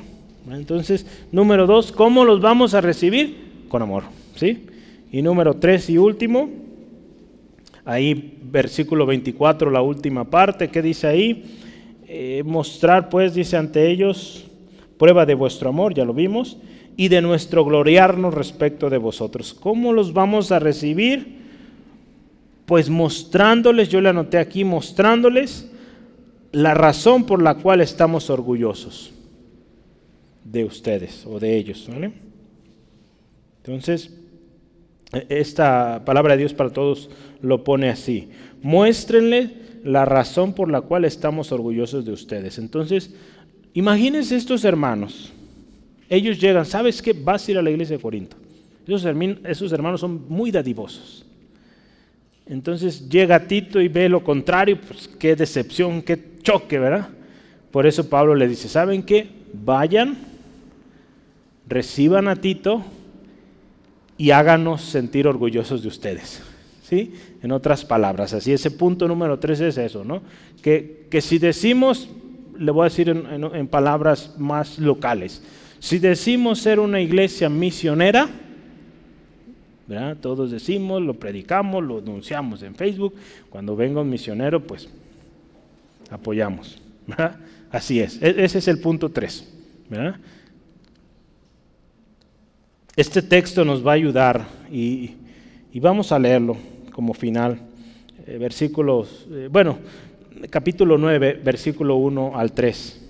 Entonces, número dos, ¿cómo los vamos a recibir? Con amor. ¿sí? Y número tres y último, ahí versículo 24, la última parte, ¿qué dice ahí? Eh, mostrar pues, dice ante ellos, prueba de vuestro amor, ya lo vimos, y de nuestro gloriarnos respecto de vosotros. ¿Cómo los vamos a recibir? Pues mostrándoles, yo le anoté aquí, mostrándoles la razón por la cual estamos orgullosos de ustedes o de ellos. Entonces, e, esta palabra de Dios para todos lo pone así. Muéstrenle la razón por la cual estamos orgullosos de ustedes. Entonces, imagínense estos hermanos. Ellos llegan, ¿sabes qué? Vas a ir a la iglesia de Corinto. Esos, hermanos son muy dadivosos. Entonces llega Tito y ve lo contrario, pues qué decepción, qué choque, ¿verdad? Por eso Pablo le dice, ¿saben qué? Vayan, reciban a Tito y háganos sentir orgullosos de ustedes. En otras palabras, así ese punto número tres es eso, ¿no? Que, si decimos, le voy a decir en, palabras más locales, si decimos ser una iglesia misionera, ¿verdad? Todos decimos, lo predicamos, lo anunciamos en Facebook, cuando venga un misionero, pues apoyamos, Así es, e, ese es el punto tres, Este texto nos va a ayudar y vamos a leerlo como final. Eh, versículos, eh, bueno, capítulo 9, versículo 1 al 3.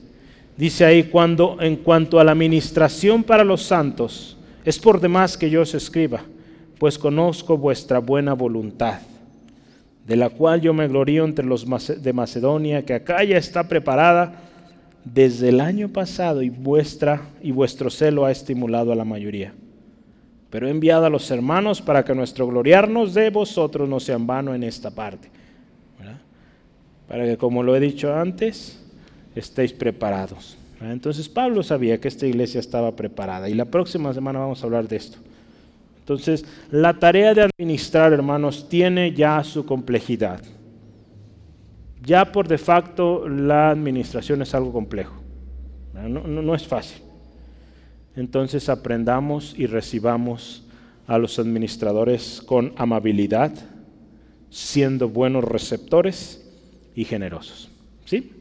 Dice ahí, cuando en cuanto a la administración para los santos, es por demás que yo os escriba, pues conozco vuestra buena voluntad, de la cual yo me glorío entre los de Macedonia, que acá ya está preparada desde el año pasado y vuestra y vuestro celo ha estimulado a la mayoría pero he enviado a los hermanos para que nuestro gloriarnos de vosotros no sea en vano en esta parte. Para que, como lo he dicho antes, estéis preparados. Entonces Pablo sabía que esta iglesia estaba preparada y la próxima semana vamos a hablar de esto. Entonces, la tarea de administrar, hermanos, tiene ya su complejidad. Ya por de facto la administración es algo complejo. no, no es fácil entonces aprendamos y recibamos a los administradores con amabilidad, siendo buenos receptores y generosos. ¿Sí?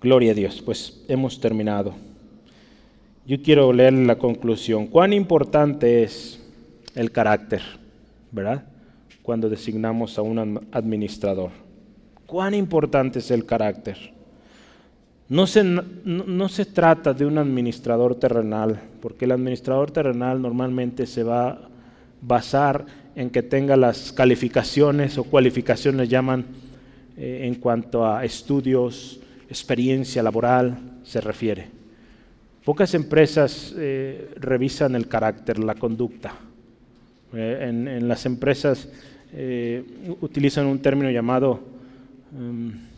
Gloria a Dios, pues hemos terminado. Yo quiero leer la conclusión. ¿Cuán importante es el carácter, verdad? Cuando designamos a un administrador. ¿Cuán importante es el carácter? No se, no, se, trata de un administrador terrenal, porque el administrador terrenal normalmente se va a basar en que tenga las calificaciones o cualificaciones llaman eh, en cuanto a estudios, experiencia laboral se refiere. Pocas empresas eh, revisan el carácter, la conducta. Eh, en, las empresas utilizan un término llamado... Em,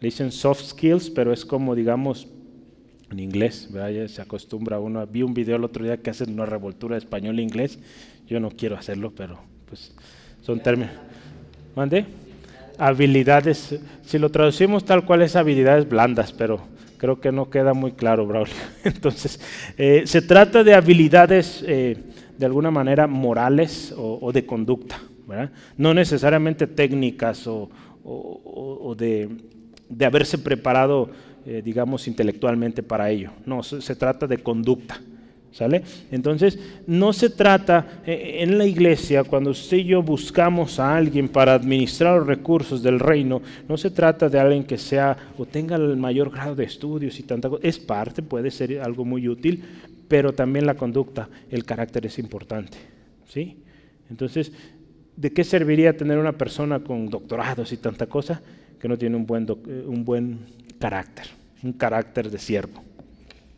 le dicen soft skills, pero es como, digamos, en inglés, ¿verdad? se acostumbra uno. Vi un video el otro día que hacen una revoltura de español e inglés. Yo no quiero hacerlo, pero pues son términos. ¿Mande? Habilidades. Si lo traducimos tal cual es habilidades blandas, pero creo que no queda muy claro, Braulio. Entonces, eh, se trata de habilidades eh, de alguna manera morales o, de conducta, ¿verdad? No necesariamente técnicas o de de haberse preparado, eh, digamos, intelectualmente para ello. No, se, trata de conducta. ¿Sale? Entonces, no se trata eh, en la iglesia, cuando usted y yo buscamos a alguien para administrar los recursos del reino, no se trata de alguien que sea o tenga el mayor grado de estudios y tanta cosa. Es parte, puede ser algo muy útil, pero también la conducta, el carácter es importante. ¿Sí? Entonces, ¿de qué serviría tener una persona con doctorados y tanta cosa que no tiene un buen, eh, un buen carácter, un carácter de siervo.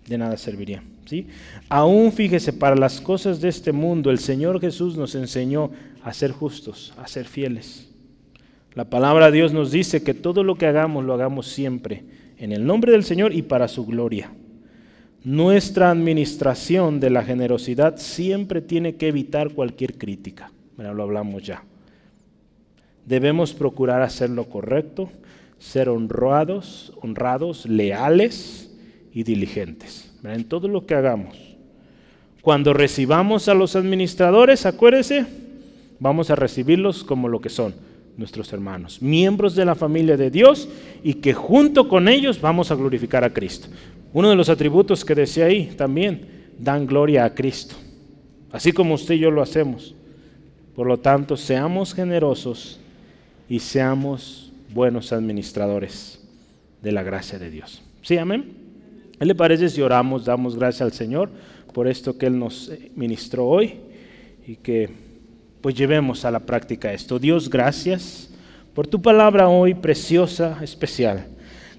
De nada serviría. ¿sí? Aún fíjese, para las cosas de este mundo, el Señor Jesús nos enseñó a ser justos, a ser fieles. La palabra de Dios nos dice que todo lo que hagamos lo hagamos siempre en el nombre del Señor y para su gloria. Nuestra administración de la generosidad siempre tiene que evitar cualquier crítica. Bueno, lo hablamos ya. Debemos procurar hacer lo correcto, ser honrados, honrados, leales y diligentes en todo lo que hagamos. Cuando recibamos a los administradores, acuérdese, vamos a recibirlos como lo que son, nuestros hermanos, miembros de la familia de Dios y que junto con ellos vamos a glorificar a Cristo. Uno de los atributos que decía ahí también, dan gloria a Cristo, así como usted y yo lo hacemos. Por lo tanto, seamos generosos y seamos buenos administradores de la gracia de Dios. ¿Sí, amén? ¿Qué le parece si oramos, damos gracias al Señor por esto que Él nos ministró hoy y que pues llevemos a la práctica esto. Dios, gracias por tu palabra hoy preciosa, especial.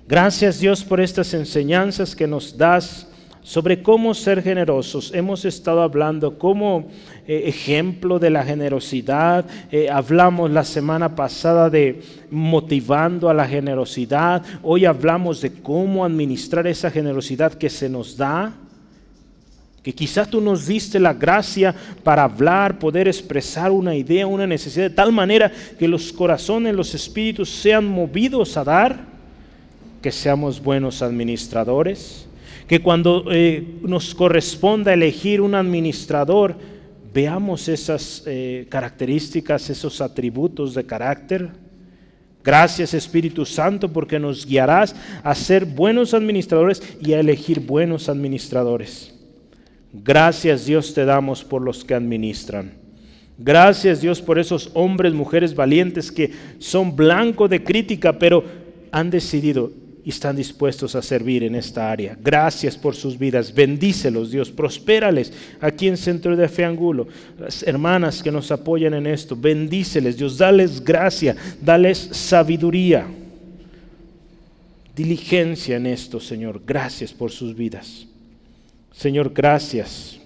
Gracias Dios por estas enseñanzas que nos das sobre cómo ser generosos. Hemos estado hablando como eh, ejemplo de la generosidad. Eh, hablamos la semana pasada de motivando a la generosidad. Hoy hablamos de cómo administrar esa generosidad que se nos da que quizás tú nos diste la gracia para hablar, poder expresar una idea, una necesidad, de tal manera que los corazones, los espíritus sean movidos a dar, que seamos buenos administradores, que cuando eh, nos corresponda elegir un administrador, veamos esas eh, características, esos atributos de carácter. Gracias Espíritu Santo porque nos guiarás a ser buenos administradores y a elegir buenos administradores. Gracias Dios te damos por los que administran. Gracias Dios por esos hombres, mujeres valientes que son blanco de crítica, pero han decidido y están dispuestos a servir en esta área. Gracias por sus vidas. Bendícelos, Dios. Prospérales aquí en Centro de Fe Angulo. Hermanas que nos apoyan en esto, bendíceles, Dios. Dales gracia, dales sabiduría, diligencia en esto, Señor. Gracias por sus vidas. Señor, gracias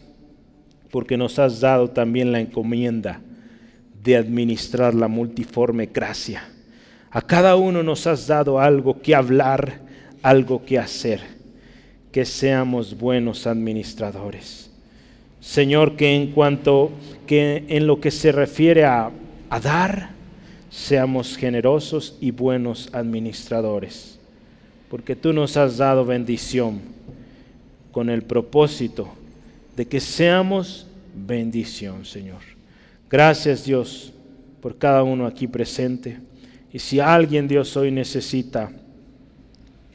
porque nos has dado también la encomienda de administrar la multiforme gracia. A cada uno nos has dado algo que hablar, algo que hacer, que seamos buenos administradores. Señor, que en cuanto que en lo que se refiere a, a dar, seamos generosos y buenos administradores, porque tú nos has dado bendición con el propósito de que seamos bendición, Señor. Gracias, Dios, por cada uno aquí presente. Y si alguien, Dios, hoy necesita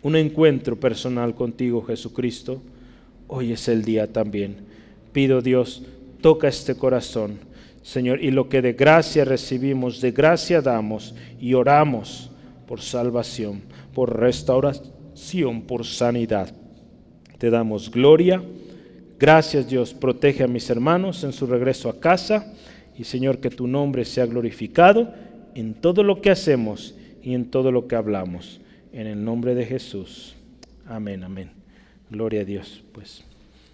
un encuentro personal contigo, Jesucristo, hoy es el día también. Pido, Dios, toca este corazón, Señor, y lo que de gracia recibimos, de gracia damos y oramos por salvación, por restauración, por sanidad te damos gloria. Gracias Dios, protege a mis hermanos en su regreso a casa y Señor, que tu nombre sea glorificado en todo lo que hacemos y en todo lo que hablamos. En el nombre de Jesús. Amén, amén. Gloria a Dios. Pues.